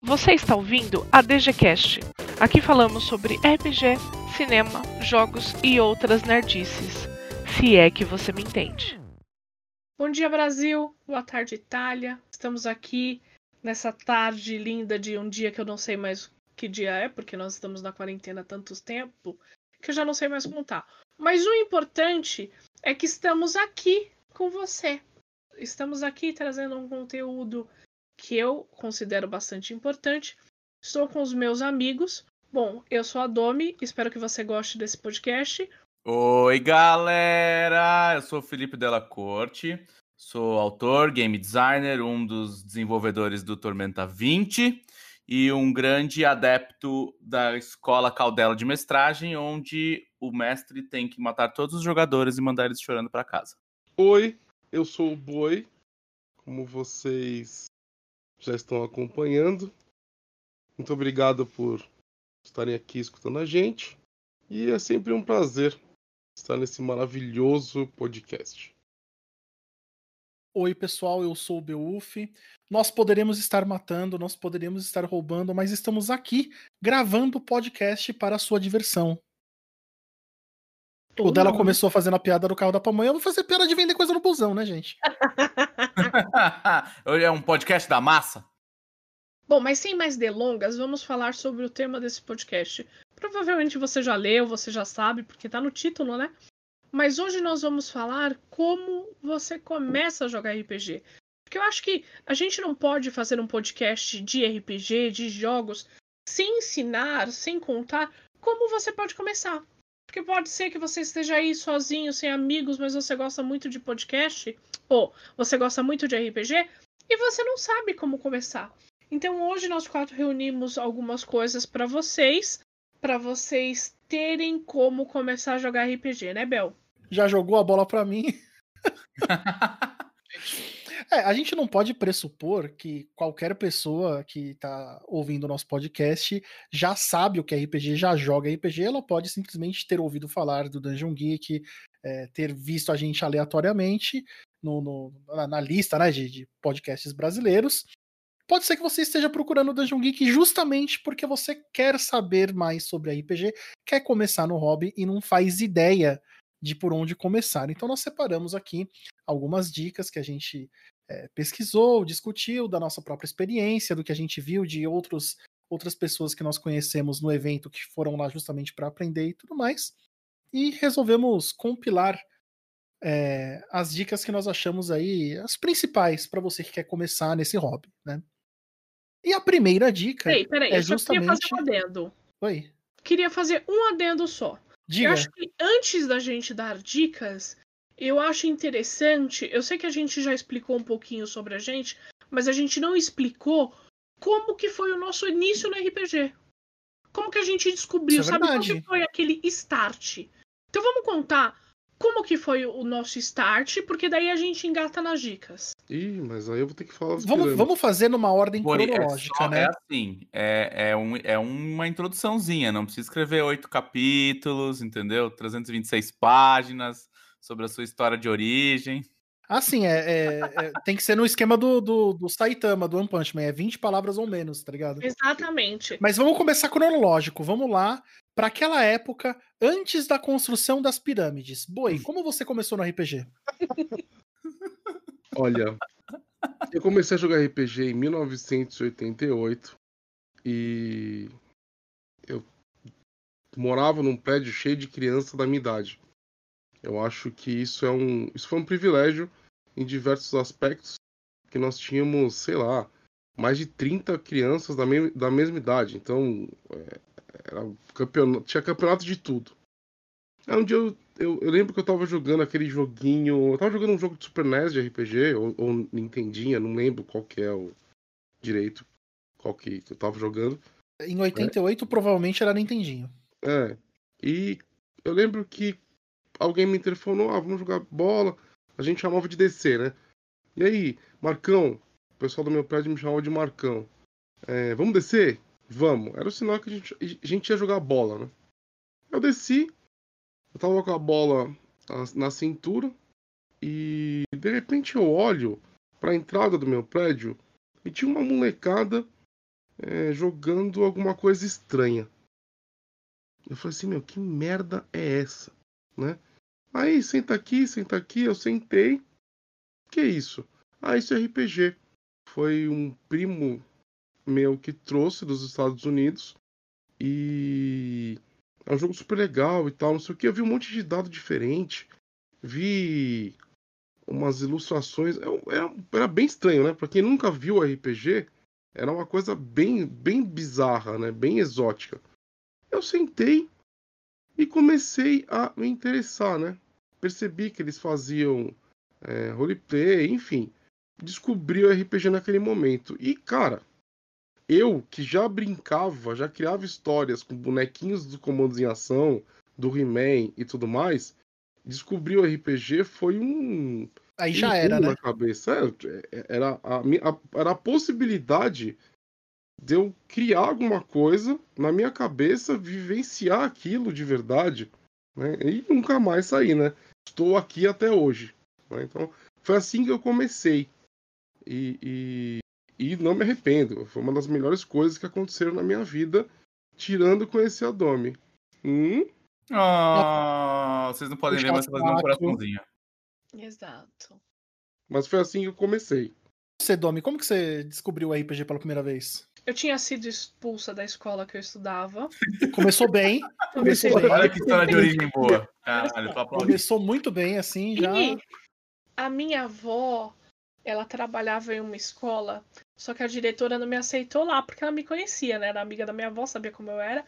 Você está ouvindo a DGCast. Aqui falamos sobre RPG, cinema, jogos e outras nerdices. Se é que você me entende. Bom dia, Brasil. Boa tarde, Itália. Estamos aqui nessa tarde linda de um dia que eu não sei mais que dia é, porque nós estamos na quarentena há tanto tempo que eu já não sei mais contar. Mas o importante é que estamos aqui com você. Estamos aqui trazendo um conteúdo que eu considero bastante importante. Estou com os meus amigos. Bom, eu sou a Domi, espero que você goste desse podcast. Oi, galera! Eu sou o Felipe Della Corte, sou autor, game designer, um dos desenvolvedores do Tormenta 20 e um grande adepto da escola Caudela de Mestragem, onde o mestre tem que matar todos os jogadores e mandar eles chorando para casa. Oi, eu sou o Boi. Como vocês já estão acompanhando. Muito obrigado por estarem aqui escutando a gente. E é sempre um prazer estar nesse maravilhoso podcast. Oi, pessoal, eu sou o Beuf. Nós poderemos estar matando, nós poderíamos estar roubando, mas estamos aqui gravando o podcast para a sua diversão. O dela começou fazendo a piada do carro da pamonha. Eu vou fazer piada de vender coisa no busão, né, gente? é um podcast da massa? Bom, mas sem mais delongas, vamos falar sobre o tema desse podcast. Provavelmente você já leu, você já sabe, porque tá no título, né? Mas hoje nós vamos falar como você começa a jogar RPG. Porque eu acho que a gente não pode fazer um podcast de RPG, de jogos, sem ensinar, sem contar como você pode começar. Porque pode ser que você esteja aí sozinho, sem amigos, mas você gosta muito de podcast, ou você gosta muito de RPG, e você não sabe como começar. Então hoje nós quatro reunimos algumas coisas para vocês, para vocês terem como começar a jogar RPG, né, Bel? Já jogou a bola para mim? É, a gente não pode pressupor que qualquer pessoa que está ouvindo o nosso podcast já sabe o que é RPG, já joga RPG. Ela pode simplesmente ter ouvido falar do Dungeon Geek, é, ter visto a gente aleatoriamente no, no, na, na, lista né, de, de podcasts brasileiros. Pode ser que você esteja procurando o Dungeon Geek justamente porque você quer saber mais sobre RPG, quer começar no hobby e não faz ideia de por onde começar. Então nós separamos aqui algumas dicas que a gente é, pesquisou, discutiu da nossa própria experiência, do que a gente viu de outros, outras pessoas que nós conhecemos no evento que foram lá justamente para aprender e tudo mais. E resolvemos compilar é, as dicas que nós achamos aí, as principais para você que quer começar nesse hobby, né? E a primeira dica peraí, peraí, é eu justamente. Queria fazer um adendo. Oi. Queria fazer um adendo só. Diga. Eu acho que antes da gente dar dicas, eu acho interessante. Eu sei que a gente já explicou um pouquinho sobre a gente, mas a gente não explicou como que foi o nosso início no RPG. Como que a gente descobriu, é sabe? Como que foi aquele start. Então vamos contar como que foi o nosso start, porque daí a gente engata nas dicas. Ih, mas aí eu vou ter que falar Vamos, vamos fazer numa ordem Por- é cronológica, só- né? É assim, é, é, um, é uma introduçãozinha, não precisa escrever oito capítulos, entendeu? 326 páginas sobre a sua história de origem. Assim, é, é- é- tem que ser no esquema do, do, do Saitama, do One Punch Man. É 20 palavras ou menos, tá ligado? Exatamente. Mas vamos começar cronológico. Vamos lá para aquela época antes da construção das pirâmides. Boi, como você começou no RPG? Olha, eu comecei a jogar RPG em 1988 e eu morava num prédio cheio de crianças da minha idade. Eu acho que isso é um, isso foi um privilégio em diversos aspectos, que nós tínhamos, sei lá, mais de 30 crianças da, me- da mesma idade. Então, é, era campeonato, tinha campeonato de tudo. Aí um dia eu, eu, eu lembro que eu tava jogando aquele joguinho. Eu tava jogando um jogo de Super NES de RPG, ou, ou Nintendinha, não lembro qual que é o direito, qual que eu tava jogando. Em 88, provavelmente era Nintendinho. É. E eu lembro que alguém me telefonou, ah, vamos jogar bola. A gente chamava de DC, né? E aí, Marcão, o pessoal do meu prédio me chamava de Marcão. É, vamos descer? Vamos. Era o sinal que a gente, a gente ia jogar bola, né? Eu desci, eu tava com a bola na, na cintura e de repente eu olho pra entrada do meu prédio e tinha uma molecada é, jogando alguma coisa estranha. Eu falei assim, meu, que merda é essa, né? Aí, senta aqui, senta aqui, eu sentei. Que isso? Ah, isso é RPG. Foi um primo meu que trouxe dos Estados Unidos e é um jogo super legal e tal, não sei o que. Eu vi um monte de dado diferente, vi umas ilustrações. Era, era bem estranho, né? Pra quem nunca viu RPG, era uma coisa bem, bem bizarra, né? Bem exótica. Eu sentei e comecei a me interessar, né? Percebi que eles faziam é, roleplay, enfim. Descobri o RPG naquele momento. E, cara, eu que já brincava, já criava histórias com bonequinhos do Comandos em Ação, do He-Man e tudo mais, descobrir o RPG foi um. Aí já um era, né? Na cabeça. É, era, a, a, era a possibilidade de eu criar alguma coisa na minha cabeça, vivenciar aquilo de verdade, né? E nunca mais sair, né? Estou aqui até hoje. Né? Então, foi assim que eu comecei. E, e, e, não me arrependo. Foi uma das melhores coisas que aconteceram na minha vida, tirando conhecer a Domi. Hum? Oh, vocês não podem ver, mas você fazendo um coraçãozinho. Exato. Mas foi assim que eu comecei. Você, Domi, como que você descobriu o RPG pela primeira vez? Eu tinha sido expulsa da escola que eu estudava. Começou bem. Começou bem. Olha que história de origem boa. Caralho. Começou muito bem, assim, já. E a minha avó, ela trabalhava em uma escola, só que a diretora não me aceitou lá, porque ela me conhecia, né? Era amiga da minha avó, sabia como eu era.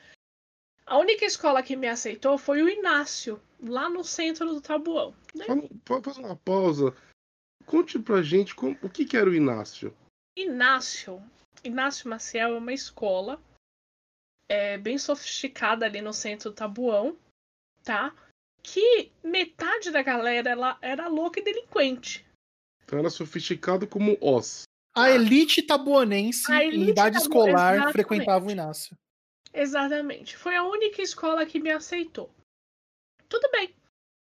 A única escola que me aceitou foi o Inácio, lá no centro do Tabuão. Vamos fazer uma pausa. Conte pra gente como, o que, que era o Inácio. Inácio, Inácio Maciel é uma escola é, bem sofisticada ali no centro do Tabuão, tá? Que metade da galera ela era louca e delinquente. Então era sofisticado como Oz. A elite tabuanense, A elite em idade tabu- escolar, exatamente. frequentava o Inácio. Exatamente. Foi a única escola que me aceitou. Tudo bem.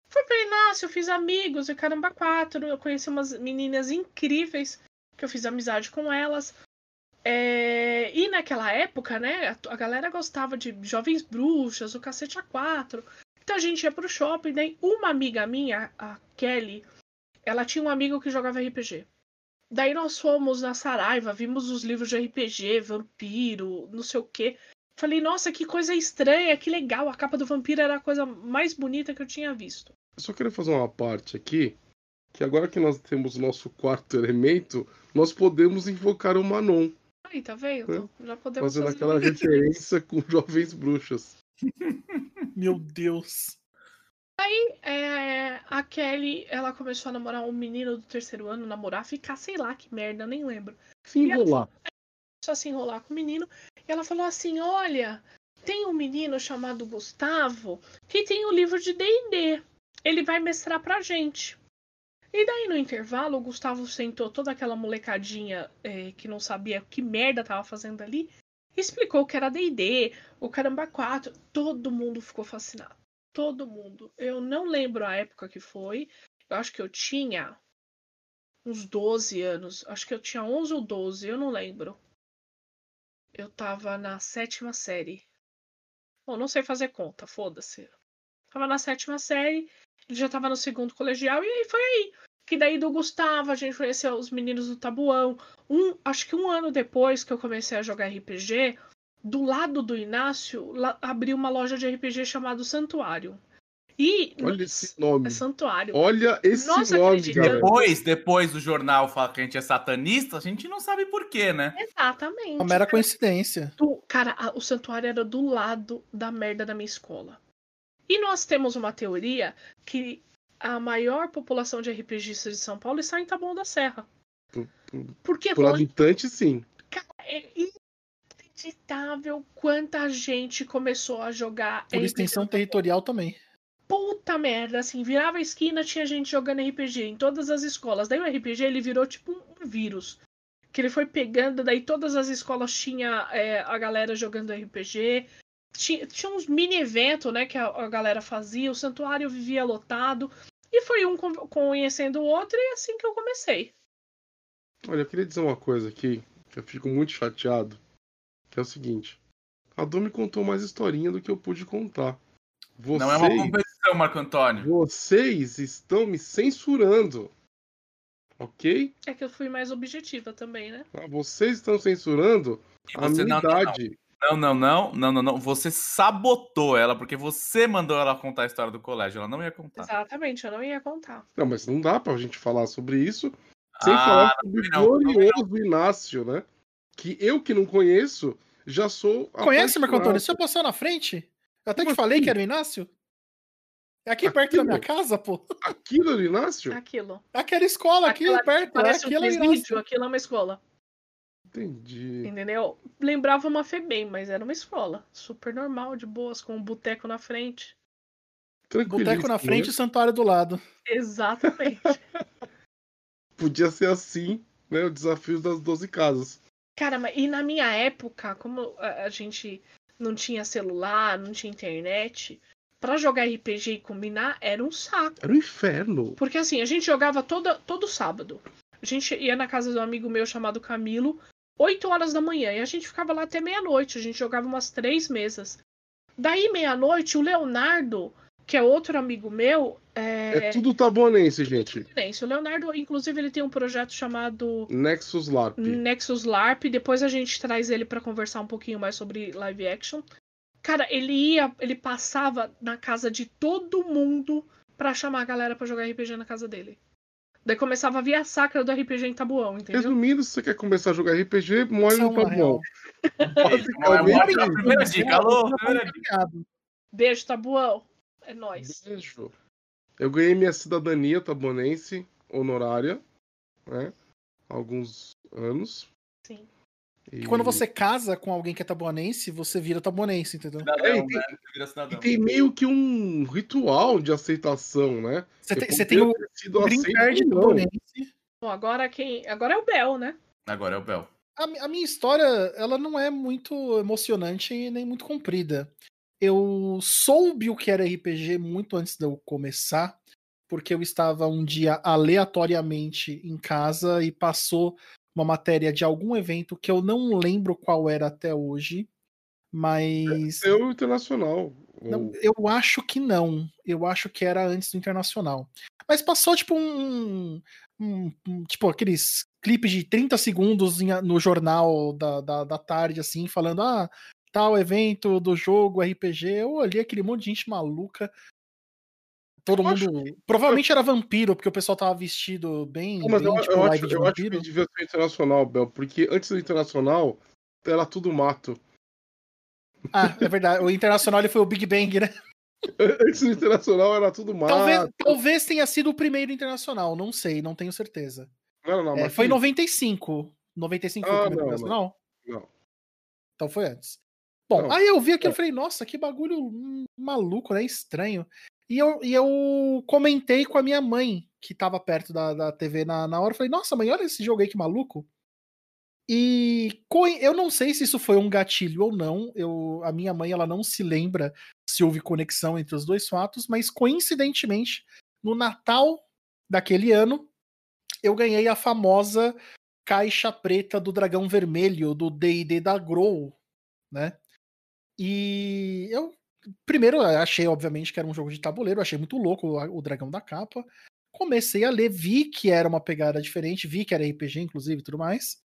Fui pra Inácio, fiz amigos e caramba quatro. Eu conheci umas meninas incríveis que eu fiz amizade com elas. É, E naquela época, né, a a galera gostava de Jovens Bruxas, o Cacete A4. Então a gente ia pro shopping, daí uma amiga minha, a Kelly, ela tinha um amigo que jogava RPG. Daí nós fomos na Saraiva, vimos os livros de RPG, vampiro, não sei o quê. Falei, nossa, que coisa estranha, que legal. A capa do vampiro era a coisa mais bonita que eu tinha visto. Eu só queria fazer uma parte aqui, que agora que nós temos o nosso quarto elemento, nós podemos invocar o Manon, Aí, tá vendo? Já podemos fazendo fazer aquela um- referência com jovens bruxas. Meu Deus. É, a Kelly, ela começou a namorar um menino do terceiro ano, namorar, ficar, sei lá, que merda, nem lembro. Se enrolar. Começou a se enrolar com o menino. E ela falou assim: Olha, tem um menino chamado Gustavo que tem o livro de DD. Ele vai mestrar pra gente. E daí, no intervalo, o Gustavo sentou toda aquela molecadinha eh, que não sabia que merda tava fazendo ali. Explicou que era DD, o Caramba 4. Todo mundo ficou fascinado. Todo mundo. Eu não lembro a época que foi. Eu acho que eu tinha uns 12 anos. Acho que eu tinha 11 ou 12, eu não lembro. Eu tava na sétima série. Bom, não sei fazer conta, foda-se. Tava na sétima série, ele já tava no segundo colegial, e aí foi aí. Que daí do Gustavo, a gente conheceu os meninos do Tabuão. Um, acho que um ano depois que eu comecei a jogar RPG, do lado do Inácio, lá, abriu uma loja de RPG chamado Santuário. E. Olha esse nome. É Santuário. Olha esse Nossa, nome. Depois, depois do jornal falar que a gente é satanista, a gente não sabe por quê, né? Exatamente. Uma mera coincidência. do- cara, a- o santuário era do lado da merda da minha escola. E nós temos uma teoria que a maior população de RPGistas de São Paulo está em Taboão da Serra. Por- por- Porque Por habitante, sim. é inacreditável quanta gente começou a jogar Por RPG. extensão territorial também. Puta merda, assim, virava a esquina, tinha gente jogando RPG em todas as escolas. Daí o RPG ele virou tipo um vírus. Que ele foi pegando, daí todas as escolas tinha é, a galera jogando RPG. Tinha, tinha uns mini eventos, né, que a, a galera fazia, o santuário vivia lotado. E foi um con- conhecendo o outro, e é assim que eu comecei. Olha, eu queria dizer uma coisa aqui, que eu fico muito chateado. Que é o seguinte. A Dom me contou mais historinha do que eu pude contar. Vocês, Não é uma competição, Marco Antônio. vocês estão me censurando. Ok? É que eu fui mais objetiva também, né? Ah, Vocês estão censurando E a minha não, não, não. Não, não, não, não, não, não. Você sabotou ela, porque você mandou ela contar a história do colégio. Ela não ia contar. Exatamente, eu não ia contar. Não, mas não dá pra gente falar sobre isso sem Ah, falar sobre o não, glorioso Inácio, né? Que eu que não conheço, já sou. Conhece, Marco Antônio? Você passou na frente? Eu até Como te falei assim? que era o Inácio. É aqui perto da Aquilo? minha casa, pô. Aquilo era o Inácio? Aquilo. Aquela escola aqui Aquela que perto. Parece um Aquilo é o presídio, Inácio. aquilo é uma escola. Entendi. Entendeu? Lembrava uma FEBEM, mas era uma escola. Super normal, de boas, com um boteco na frente. Boteco na frente e o santuário do lado. Exatamente. Podia ser assim, né? O desafio das 12 casas. Cara, mas e na minha época, como a, a gente não tinha celular, não tinha internet, pra jogar RPG e combinar era um saco. Era um inferno. Porque assim, a gente jogava toda, todo sábado. A gente ia na casa de um amigo meu chamado Camilo, 8 horas da manhã, e a gente ficava lá até meia-noite. A gente jogava umas três mesas. Daí, meia-noite, o Leonardo, que é outro amigo meu, É, é. tudo tabonense, gente. O Leonardo, inclusive, ele tem um projeto chamado Nexus LARP. Nexus LARP. Depois a gente traz ele pra conversar um pouquinho mais sobre live action. Cara, ele ia, ele passava na casa de todo mundo pra chamar a galera pra jogar RPG na casa dele. Daí começava a vir a sacra do RPG em Tabuão, entendeu? Resumindo, se você quer começar a jogar RPG, morre é no Tabuão. Não é Basicamente, a primeira dica. Alô, primeira dica. Beijo, Tabuão. É nóis. Beijo. Eu ganhei minha cidadania tabonense honorária, né? Há alguns anos. E, E quando você casa com alguém que é tabuanense, você vira tabuanense, entendeu? Cidadão, É, e né? Vira e cidadão. tem meio que um ritual de aceitação, né? Você Eu tem, você tem o green card tabuanense. Bom, agora quem. Agora é o Bel, né? Agora é o Bel. A, a minha história, ela não é muito emocionante e nem muito comprida. Eu soube o que era RPG muito antes de eu começar, porque eu estava um dia aleatoriamente em casa e passou uma matéria de algum evento que eu não lembro qual era até hoje, mas Seu internacional. não, eu acho que não. Eu acho que era antes do Internacional. Mas passou tipo um. um- um- tipo aqueles clipes de 30 segundos no jornal da, da, da tarde, assim, falando: ah, tal evento do jogo RPG. Eu olhei aquele monte de gente maluca. Todo Eu mundo. Provavelmente era vampiro, porque o pessoal tava vestido bem, Não, mas bem eu, tipo eu live acho, de eu acho que devia ser internacional, Bel, porque antes do internacional era tudo mato. Ah, é verdade. O Internacional ele foi o Big Bang, né? Antes do internacional era tudo mato. Talvez, talvez tenha sido o primeiro internacional, não sei, não tenho certeza. Não, não, É, foi em sim. 95. 95 foi o Ah, primeiro não, internacional? Não. Então foi antes. Bom, Não. aí eu vi aquilo É. e falei, nossa, que bagulho hum, maluco, né? Estranho. E eu, e eu comentei com a minha mãe, que tava perto da, da TV na, na hora. Falei, nossa, mãe, olha esse jogo aí que maluco. E eu não sei se isso foi um gatilho ou não. Eu, a minha mãe ela não se lembra se houve conexão entre os dois fatos, mas coincidentemente, no Natal daquele ano, eu ganhei a famosa caixa preta do dragão vermelho do D&D da Grow, né? E eu primeiro achei obviamente que era um jogo de tabuleiro, achei muito louco o, dragão da capa. Comecei a ler, vi que era uma pegada diferente, vi que era RPG inclusive tudo mais.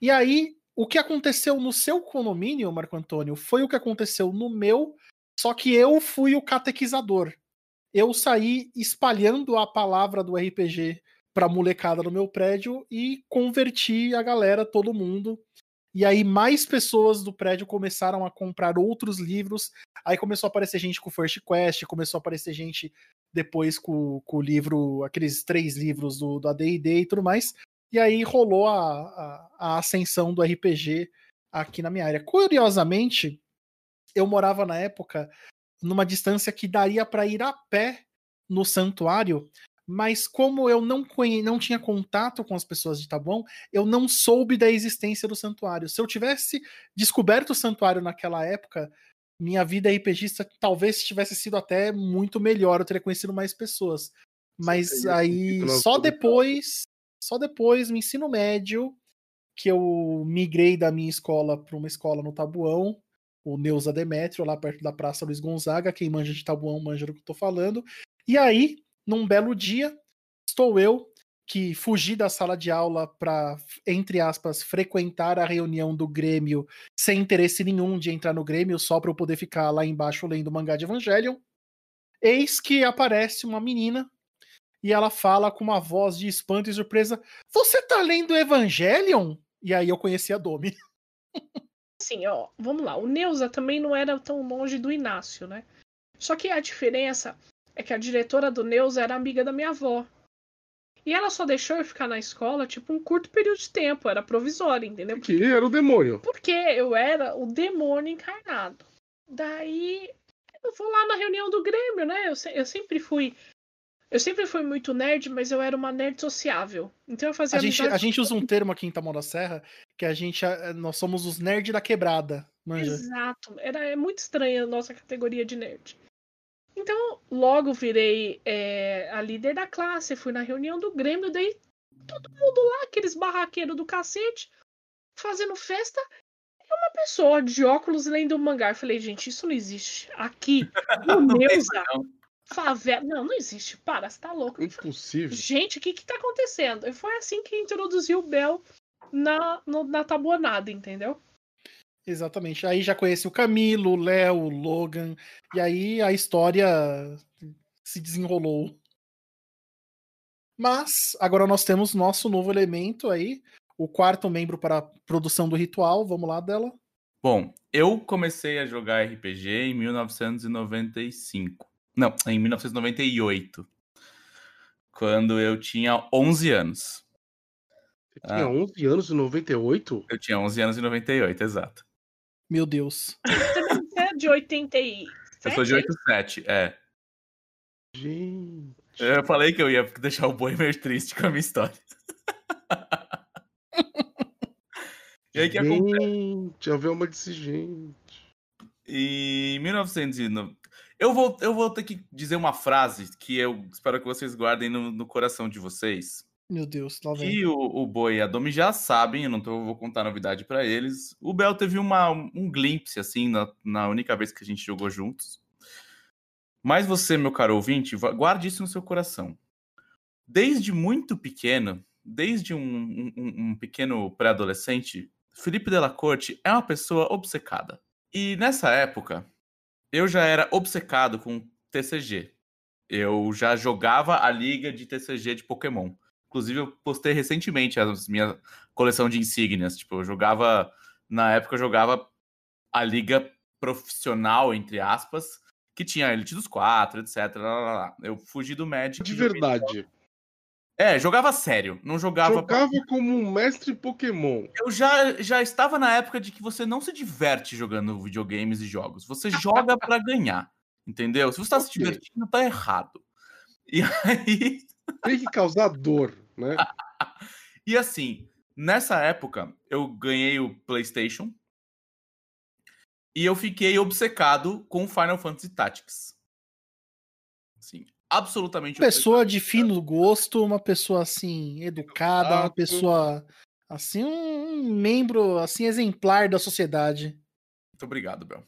E aí, o que aconteceu no seu condomínio, Marco Antônio, foi o que aconteceu no meu, só que eu fui o catequizador. Eu saí espalhando a palavra do RPG pra molecada no meu prédio e converti a galera, todo mundo. E aí mais pessoas do prédio começaram a comprar outros livros. Aí começou a aparecer gente com First Quest, começou a aparecer gente depois com, com o livro, aqueles três livros do, do AD&D e tudo mais. E aí rolou a, a, a ascensão do RPG aqui na minha área. Curiosamente, eu morava na época numa distância que daria para ir a pé no santuário, mas como eu não, conhe... não tinha contato com as pessoas de Taboão, eu não soube da existência do santuário. Se eu tivesse descoberto o santuário naquela época, minha vida RPGista talvez tivesse sido até muito melhor, eu teria conhecido mais pessoas. Mas aí só depois, só depois, no ensino médio, que eu migrei da minha escola para uma escola no Tabuão, o Neuza Demetrio, lá perto da Praça Luiz Gonzaga. Quem manja de Tabuão manja do que eu tô falando. E aí, num belo dia, estou eu que fugi da sala de aula para, entre aspas, frequentar a reunião do Grêmio sem interesse nenhum de entrar no Grêmio, só para eu poder ficar lá embaixo lendo o mangá de Evangelion. Eis que aparece uma menina e ela fala com uma voz de espanto e surpresa: Você tá lendo Evangelion? E aí eu conheci a Domi. Sim, ó, vamos lá. O Neuza também não era tão longe do Inácio, né? Só que a diferença é que a diretora do Neuza era amiga da minha avó. E ela só deixou eu ficar na escola, tipo, um curto período de tempo, era provisório, entendeu? Que era o demônio. Porque eu era o demônio encarnado. Daí eu vou lá na reunião do Grêmio, né? Eu, eu sempre fui. Eu sempre fui muito nerd, mas eu era uma nerd sociável. Então eu fazia. A gente, a gente usa um termo aqui em Tamão da Serra que a gente. Nós somos os nerds da quebrada. Manja. Exato. Era, é muito estranha a nossa categoria de nerd. Então, logo virei é, a líder da classe, fui na reunião do Grêmio, daí todo mundo lá, aqueles barraqueiros do cacete, fazendo festa. E uma pessoa de óculos lendo um mangá. Eu falei, gente, isso não existe. Aqui, no Neuza, favela. Não, não existe. Para, você tá louco. Impossível. Gente, o que que tá acontecendo? E foi assim que introduziu o Bel na, no, na tabuanada, entendeu? Exatamente. Aí já conheci o Camilo, o Léo, o Logan, e aí a história se desenrolou. Mas agora nós temos nosso novo elemento aí, o quarto membro para a produção do ritual. Vamos lá, dela. Bom, eu comecei a jogar RPG em 1995. Não, em 1998. Quando eu tinha 11 anos. Você tinha ah, 11 anos em 98? Eu tinha 11 anos em 98, exato. Meu Deus. Você é de 87? Eu sou de 87, é. Gente. Eu falei que eu ia deixar o boi meio triste com a minha história. e aí que acontece? Gente, a Velma disse gente. Em 1990. Eu vou, eu vou ter que dizer uma frase que eu espero que vocês guardem no, no coração de vocês. Meu Deus, lá vem. Que o, o Boi e a Domi já sabem, eu não tô, vou contar novidade para eles. O Bel teve uma, um glimpse, assim, na, na única vez que a gente jogou juntos. Mas você, meu caro ouvinte, guarde isso no seu coração. Desde muito pequeno, desde um, um, um pequeno pré-adolescente, Felipe Delacorte é uma pessoa obcecada. E nessa época, eu já era obcecado com TCG. Eu já jogava a liga de TCG de Pokémon. Inclusive, eu postei recentemente a minha coleção de insígnias. Tipo, eu jogava. Na época, eu jogava a liga profissional, entre aspas, que tinha a Elite dos Quatro, etc. Lá, lá, lá. Eu fugi do Magic. De verdade. É, jogava sério, não jogava. Jogava como um mestre Pokémon. Eu já, já estava na época de que você não se diverte jogando videogames e jogos. Você joga para ganhar. Entendeu? Se você está okay. se divertindo, tá errado. E aí. Tem que causar dor né? e assim, nessa época, eu ganhei o PlayStation e eu fiquei obcecado com Final Fantasy Tactics. Assim, absolutamente. Pessoa de fino gosto, uma pessoa assim educada, uma pessoa assim um membro assim exemplar da sociedade. Muito obrigado, Bel.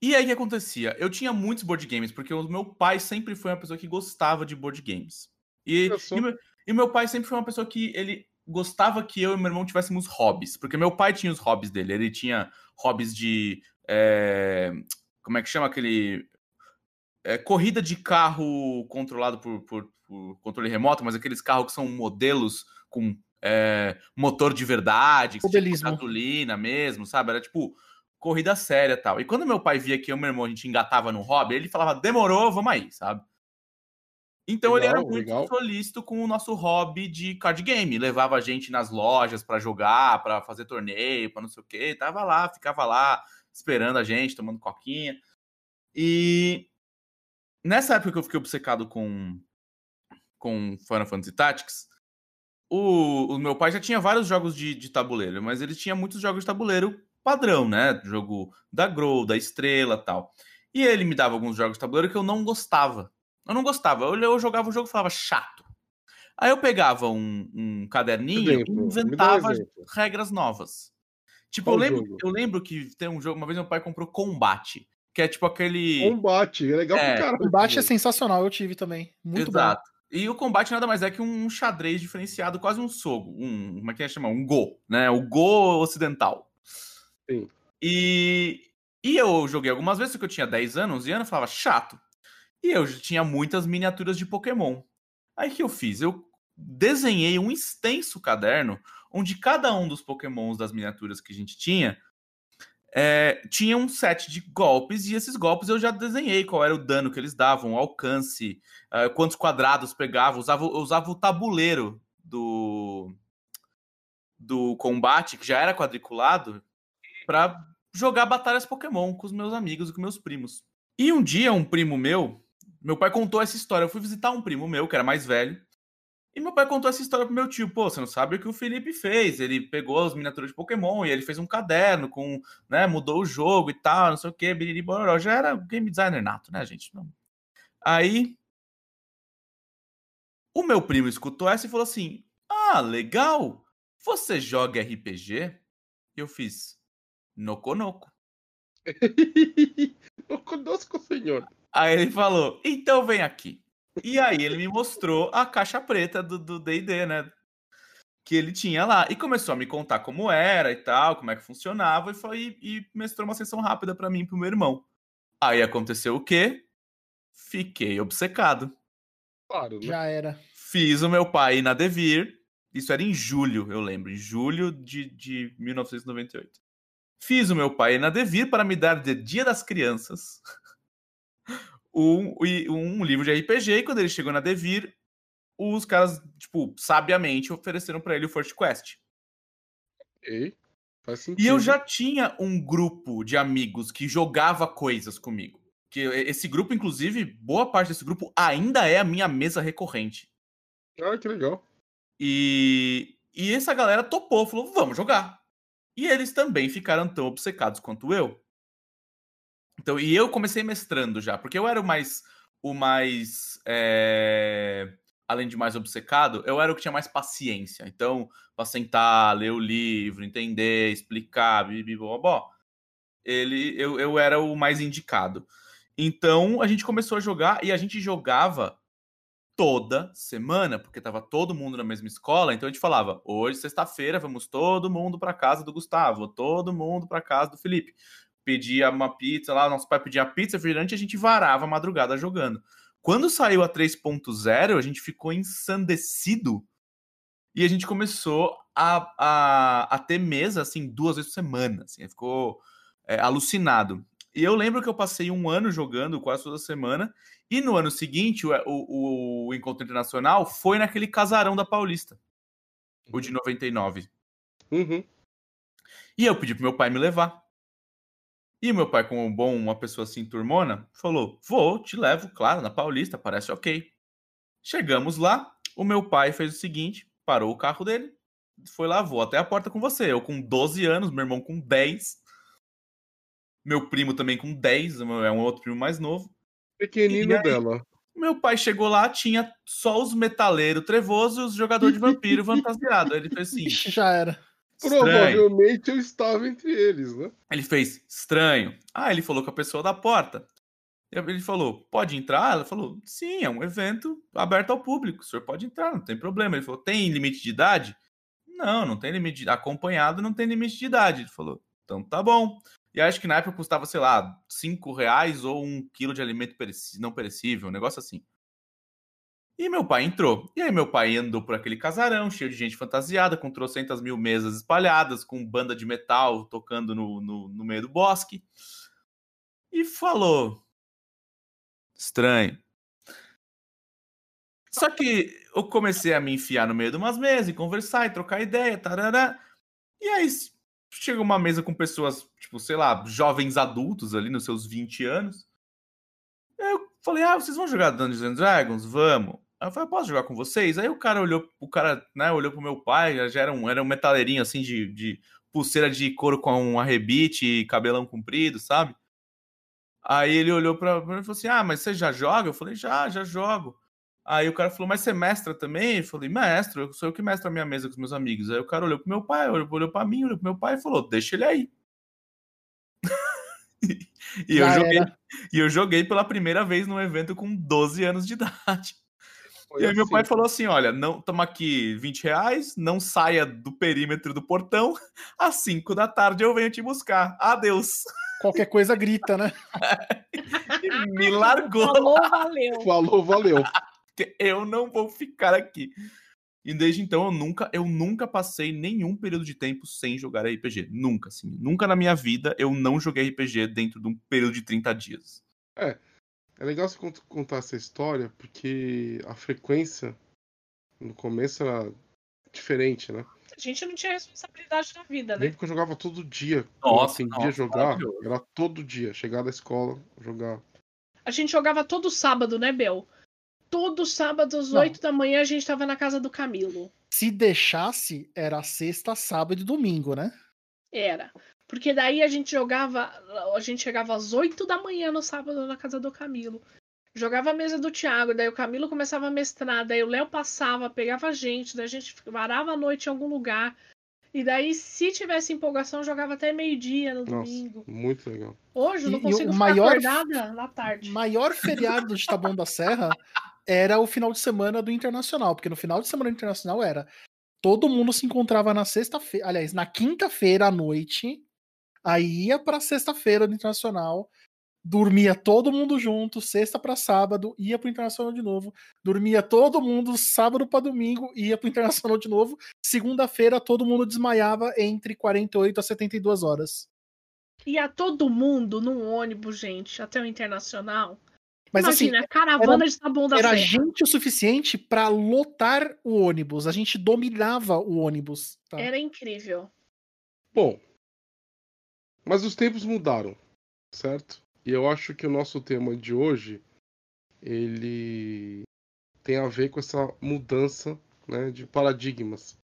E aí o que acontecia? Eu tinha muitos board games, porque o meu pai sempre foi uma pessoa que gostava de board games. E, e, e meu pai sempre foi uma pessoa que ele gostava que eu e meu irmão tivéssemos hobbies, porque meu pai tinha os hobbies dele. Ele tinha hobbies de. É, como é que chama aquele. É, corrida de carro controlado por, por, por, controle remoto, mas aqueles carros que são modelos com é, motor de verdade, tipo gasolina mesmo, sabe? Era tipo corrida séria tal. E quando meu pai via que eu e meu irmão a gente engatava no hobby, ele falava, demorou, vamos aí, sabe? Então legal, ele era muito legal. solícito com o nosso hobby de card game. Levava a gente nas lojas para jogar, para fazer torneio, para não sei o quê. Tava lá, ficava lá, esperando a gente, tomando coquinha. E nessa época que eu fiquei obcecado com, com Final Fantasy Tactics, o, o meu pai já tinha vários jogos de, de tabuleiro, mas ele tinha muitos jogos de tabuleiro padrão, né? Jogo da Grow, da Estrela tal. E ele me dava alguns jogos de tabuleiro que eu não gostava. Eu não gostava. Eu, eu jogava o jogo e falava chato. Aí eu pegava um, um caderninho Exemplo, e um inventava regras novas. Tipo, eu lembro, jogo? eu lembro que tem um jogo, uma vez meu pai comprou Combate, que é tipo aquele. Combate, é legal É, pro caralho. O combate é sensacional, eu tive também. Muito Exato. E o combate nada mais é que um xadrez diferenciado, quase um sogo. Um, como é que é chamar? Um go, né? O go ocidental. Sim. E, e eu joguei algumas vezes, porque eu tinha 10 anos, 11 anos, eu falava, chato. E eu tinha muitas miniaturas de Pokémon. Aí que eu fiz? Eu desenhei um extenso caderno onde cada um dos Pokémons das miniaturas que a gente tinha é, tinha um set de golpes, e esses golpes eu já desenhei qual era o dano que eles davam, o alcance, ah, quantos quadrados pegava, usava, eu usava o tabuleiro do, do combate, que já era quadriculado, para jogar batalhas Pokémon com os meus amigos e com meus primos. E um dia, um primo meu, meu pai contou essa história. Eu fui visitar um primo meu, que era mais velho, e meu pai contou essa história pro meu tio. Pô, você não sabe o que o Felipe fez? Ele pegou as miniaturas de Pokémon e ele fez um caderno com, né, mudou o jogo e tal, não sei o que, biriri. Já era game designer nato, né, gente? Aí, o meu primo escutou essa e falou assim: Ah, legal! Você joga RPG? Eu fiz Noconoco. Conosco, senhor. Aí ele falou: Então vem aqui. E aí ele me mostrou a caixa preta do do D&D, né? Que ele tinha lá. E começou a me contar como era e tal, como é que funcionava. E, foi, e mestrou uma sessão rápida pra mim e pro meu irmão. Aí aconteceu o quê? Fiquei obcecado. Claro, né? Já era. Fiz o meu pai ir na Devir. Isso era em julho, eu lembro. Em julho de, de 1998. Fiz o meu pai ir na Devir para me dar de Dia das Crianças um, e- um livro de RPG. E quando ele chegou na Devir, os caras, tipo, sabiamente ofereceram para ele o First Quest. Sentido. E eu já tinha um grupo de amigos que jogava coisas comigo. Que esse grupo, inclusive, boa parte desse grupo ainda é a minha mesa recorrente. Ah, que legal. E, e essa galera topou, falou: vamos jogar. E eles também ficaram tão obcecados quanto eu. Então, e eu comecei mestrando já, porque eu era o mais. O mais. é, Além de mais obcecado, eu era o que tinha mais paciência. Então, pra sentar, ler o livro, entender, explicar, bibibobó, ele, eu, eu era o mais indicado. Então, a gente começou a jogar e a gente jogava toda semana, porque tava todo mundo na mesma escola, então a gente falava: "Hoje, sexta-feira, vamos todo mundo para casa do Gustavo, todo mundo para casa do Felipe". Pedia uma pizza lá, nosso pai pedia pizza, refrigerante, a gente varava a madrugada jogando. Quando saiu a 3.0, a gente ficou ensandecido e a gente começou a, a, a ter mesa assim duas vezes por semana, assim, ficou é, alucinado. E eu lembro que eu passei um ano jogando quase toda semana e no ano seguinte, o, o, o encontro internacional foi naquele casarão da Paulista, o de 99. Uhum. E eu pedi pro meu pai me levar. E meu pai, como um bom, uma pessoa assim, turmona, falou: Vou, te levo, claro, na Paulista, parece ok. Chegamos lá, o meu pai fez o seguinte: parou o carro dele, foi lá, vou até a porta com você. Eu com 12 anos, meu irmão com 10. Meu primo também com 10, é um outro primo mais novo. Pequenino aí? dela. Meu pai chegou lá, tinha só os metaleiros trevosos e os jogadores de vampiro fantasiados. Ele fez assim: Ixi, já era. Estranho. Provavelmente eu estava entre eles, né? Ele fez estranho. Ah, ele falou com a pessoa da porta. Ele falou: pode entrar? Ela falou: sim, é um evento aberto ao público. O senhor pode entrar, não tem problema. Ele falou: tem limite de idade? Não, não tem limite de Acompanhado não tem limite de idade. Ele falou: então tá bom. E acho que na época custava, sei lá, 5 reais ou um quilo de alimento não perecível, um negócio assim. E meu pai entrou. E aí meu pai andou por aquele casarão, cheio de gente fantasiada, com trocentas mil mesas espalhadas, com banda de metal tocando no, no, no meio do bosque. E falou: Estranho. Só que eu comecei a me enfiar no meio de umas mesas e conversar e trocar ideia, tarará. E aí chega uma mesa com pessoas, tipo, sei lá, jovens adultos ali nos seus 20 anos. Eu falei, ah, vocês vão jogar Dungeons and Dragons? Vamos. Aí eu falei, posso jogar com vocês? Aí o cara olhou, o cara, né, olhou pro meu pai, já- era um, era um metaleirinho assim de, de pulseira de couro com um arrebite e cabelão comprido, sabe? Aí ele olhou pra mim e falou assim: Ah, mas você já joga? Eu falei, já, já jogo. Aí o cara falou, mas você mestra também? Eu falei, mestre, eu sou eu que mestro a minha mesa com os meus amigos. Aí o cara olhou pro meu pai, olhou, olhou pra mim, olhou pro meu pai e falou, deixa ele aí. e, eu joguei, e eu joguei pela primeira vez num evento com 12 anos de idade. Foi e aí assim. meu pai falou assim: olha, não toma aqui 20 reais, não saia do perímetro do portão, às 5 da tarde eu venho te buscar. Adeus. Qualquer coisa grita, né? me largou. Falou, valeu. Falou, valeu. Eu não vou ficar aqui. E desde então eu nunca, eu nunca passei nenhum período de tempo sem jogar RPG. Nunca, assim. Nunca na minha vida eu não joguei RPG dentro de um período de 30 dias. É. É legal você contar essa história, porque a frequência no começo era diferente, né? A gente não tinha responsabilidade na vida, né? Nem porque eu jogava todo dia. Nossa, nossa, dia jogar, era todo dia. Chegar da escola, jogar. A gente jogava todo sábado, né, Bel? Todo sábado às oito da manhã a gente tava na casa do Camilo. Se deixasse, era sexta, sábado e domingo, né? Era. Porque daí a gente jogava. A gente chegava às oito da manhã no sábado na casa do Camilo. Jogava a mesa do Thiago, daí o Camilo começava a mestrar, daí o Léo passava, pegava a gente, daí a gente varava a noite em algum lugar. E daí, se tivesse empolgação, jogava até meio-dia no Nossa, domingo. Muito legal. Hoje eu não consigo o ficar maior, acordada na tarde. Maior feriado de Taboão da Serra era o final de semana do Internacional, porque no final de semana do Internacional era todo mundo se encontrava na sexta-feira, aliás, na quinta-feira à noite, aí ia pra sexta-feira do Internacional, dormia todo mundo junto, sexta para sábado, ia pro Internacional de novo, dormia todo mundo sábado para domingo, ia pro Internacional de novo, segunda-feira todo mundo desmaiava entre 48 a 72 horas. Ia todo mundo num ônibus, gente, até o Internacional. Mas assim, Imagina, assim, caravana era, de Taboão da Era Serra. gente o suficiente para lotar o ônibus. A gente dominava o ônibus. Tá? Era incrível. Bom, mas os tempos mudaram, certo? E eu acho que o nosso tema de hoje ele tem a ver com essa mudança né, de paradigmas.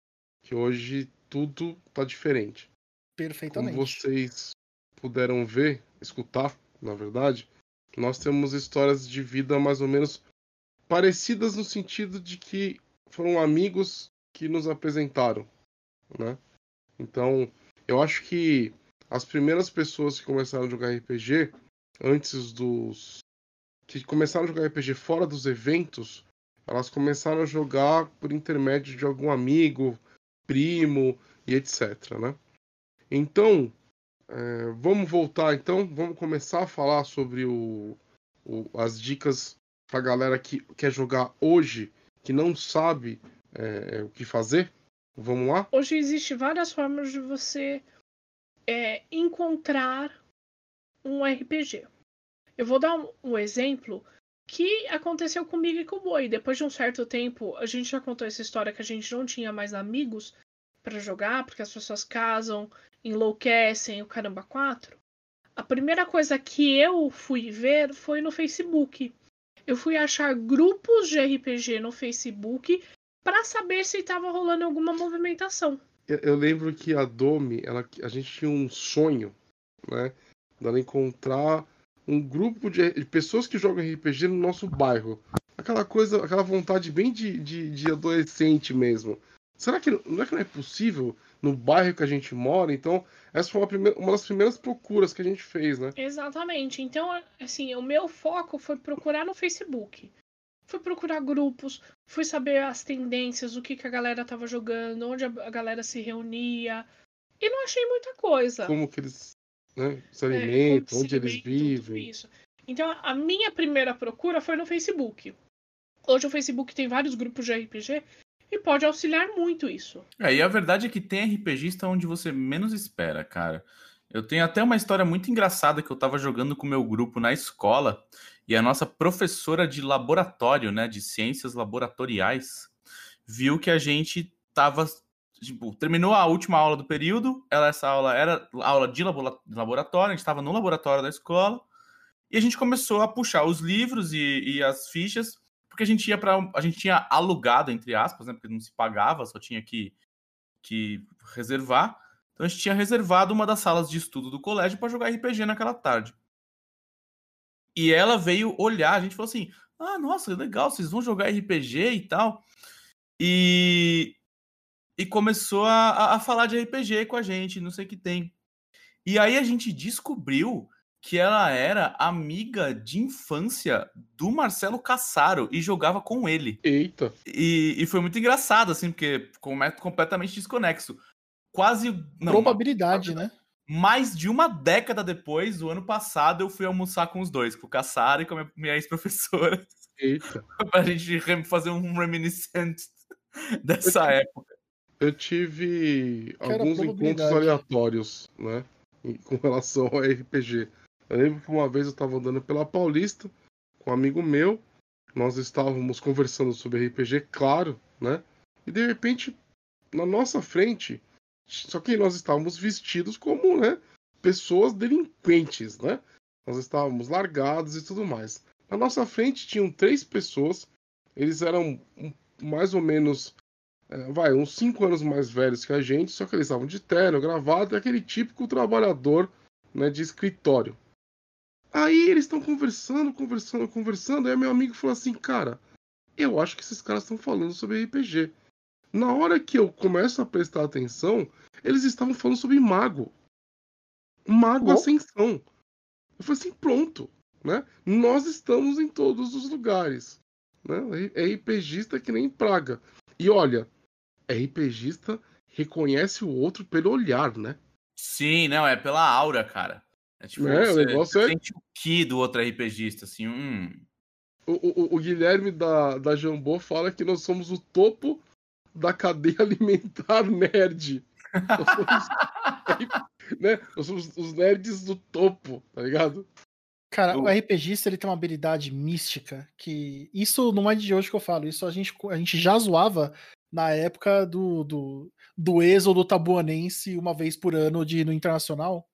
Que hoje tudo está diferente. Perfeitamente. Como vocês puderam ver, escutar, na verdade, nós temos histórias de vida mais ou menos parecidas no sentido de que foram amigos que nos apresentaram, né? Então, eu acho que as primeiras pessoas que começaram a jogar RPG antes dos. que começaram a jogar RPG fora dos eventos, elas começaram a jogar por intermédio de algum amigo, primo e etc. Né? Então, é, vamos voltar então, vamos começar a falar sobre o, o as dicas para galera que quer jogar hoje, que não sabe é, o que fazer. Vamos lá? Hoje existe várias formas de você é, encontrar um RPG. Eu vou dar um, um, exemplo que aconteceu comigo e com o Boi. Depois de um certo tempo, a gente já contou essa história que a gente não tinha mais amigos para jogar, porque as pessoas casam, enlouquecem, o caramba quatro. A primeira coisa que eu fui ver foi no Facebook. Eu fui achar grupos de RPG no Facebook para saber se estava rolando alguma movimentação. Eu, lembro que a Domi, ela, a gente tinha um sonho, né? Dela encontrar um grupo de, de, pessoas que jogam RPG no nosso bairro. Aquela coisa, aquela vontade bem de, de, de adolescente mesmo. Será que não é que não é possível no bairro que a gente mora? Então, essa foi uma, primeira, uma das primeiras procuras que a gente fez, né? Exatamente. Então, assim, o meu foco foi procurar no Facebook. Fui procurar grupos, fui saber as tendências, o que, que a galera tava jogando, onde a galera se reunia. E não achei muita coisa. Como que eles né, se é, alimentam, é, onde eles vivem. Isso. Então, a minha primeira procura foi no Facebook. Hoje o Facebook tem vários grupos de RPG e pode auxiliar muito isso. É, e a verdade é que tem RPGista onde você menos espera, cara. Eu tenho até uma história muito engraçada que eu tava jogando com o meu grupo na escola e a nossa professora de laboratório, né, de ciências laboratoriais, viu que a gente tava tipo, terminou a última aula do período, ela, essa aula era aula de laboratório, a gente estava no laboratório da escola, e a gente começou a puxar os livros e, e as fichas, porque a gente ia para a gente tinha alugado entre aspas, né, porque não se pagava, só tinha que que reservar. Então a gente tinha reservado uma das salas de estudo do colégio para jogar RPG naquela tarde. E ela veio olhar, a gente falou assim: Ah, nossa, legal, vocês vão jogar RPG e tal. E, e começou a, a falar de RPG com a gente, não sei o que tem. E aí a gente descobriu que ela era amiga de infância do Marcelo Cassaro e jogava com ele. Eita. E, e foi muito engraçado, assim, porque completamente desconexo. Quase. Não, Probabilidade, uma, né? Mais de uma década depois, o ano passado, eu fui almoçar com os dois, com o Cassaro e com a minha, minha ex-professora. Eita. pra gente fazer um reminiscente dessa eu época. Eu tive alguns encontros aleatórios, né? Com relação ao RPG. Eu lembro que uma vez eu estava andando pela Paulista com um amigo meu, nós estávamos conversando sobre RPG, claro, né? E de repente, na nossa frente, só que nós estávamos vestidos como, né, pessoas delinquentes, né? Nós estávamos largados e tudo mais. Na nossa frente tinham três pessoas, eles eram mais ou menos, é, vai, uns cinco anos mais velhos que a gente, só que eles estavam de terno, gravado, aquele típico trabalhador né, de escritório. Aí eles estão conversando, conversando, conversando. Aí meu amigo falou assim: Cara, eu acho que esses caras estão falando sobre RPG. Na hora que eu começo a prestar atenção, eles estavam falando sobre mago. Mago Ascensão. Eu falei assim: Pronto. Né? Nós estamos em todos os lugares. Né? RPGista que nem praga. E olha, RPGista reconhece o outro pelo olhar, né? Sim, não, é pela aura, cara. É tipo, é, você, o negócio é... sente o que do outro RPGista, assim, hum. O, o, o, Guilherme da, da Jambô fala que nós somos o topo da cadeia alimentar nerd. Nós somos, né? nós somos os nerds do topo, tá ligado? Cara, o RPGista ele tem uma habilidade mística que. Isso não é de hoje que eu falo, isso a gente, a gente já zoava na época do, do, do êxodo tabuanense uma vez por ano de, no internacional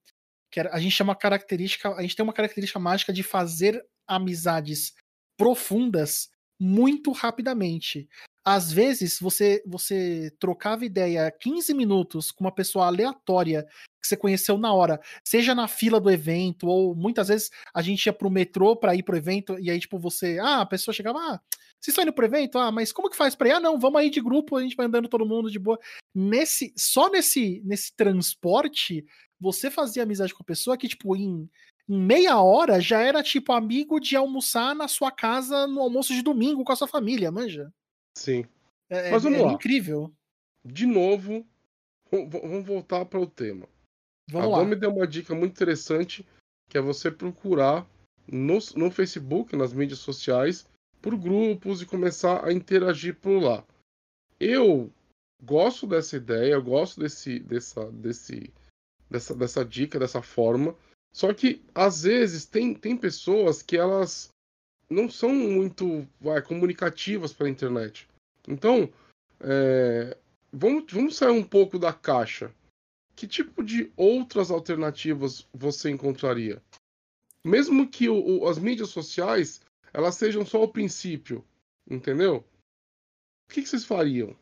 que a gente chama característica, a gente tem uma característica mágica de fazer amizades profundas muito rapidamente. Às vezes você você trocava ideia 15 minutos com uma pessoa aleatória que você conheceu na hora, seja na fila do evento ou muitas vezes a gente ia pro metrô para ir pro evento e aí tipo você, ah, a pessoa chegava, ah, vocês estão indo pro evento? Ah, mas como que faz para ir? Ah, não, vamos aí de grupo, a gente vai andando todo mundo de boa. Nesse só nesse nesse transporte você fazia amizade com a pessoa que, tipo, em, em meia hora já era, tipo, amigo de almoçar na sua casa no almoço de domingo com a sua família, manja? Sim. É, Mas vamos é, lá. incrível. De novo, vamos voltar para o tema. Vamos a lá. me deu uma dica muito interessante, que é você procurar no, no Facebook, nas mídias sociais, por grupos e começar a interagir por lá. Eu gosto dessa ideia, eu gosto desse, dessa, desse, dessa, dessa dica, dessa forma. Só que, às vezes, tem, tem pessoas que elas não são muito vai, comunicativas para a internet. Então, é, vamos, vamos sair um pouco da caixa. Que tipo de outras alternativas você encontraria? Mesmo que o, o, as mídias sociais elas sejam só o princípio, entendeu? O que, que vocês fariam?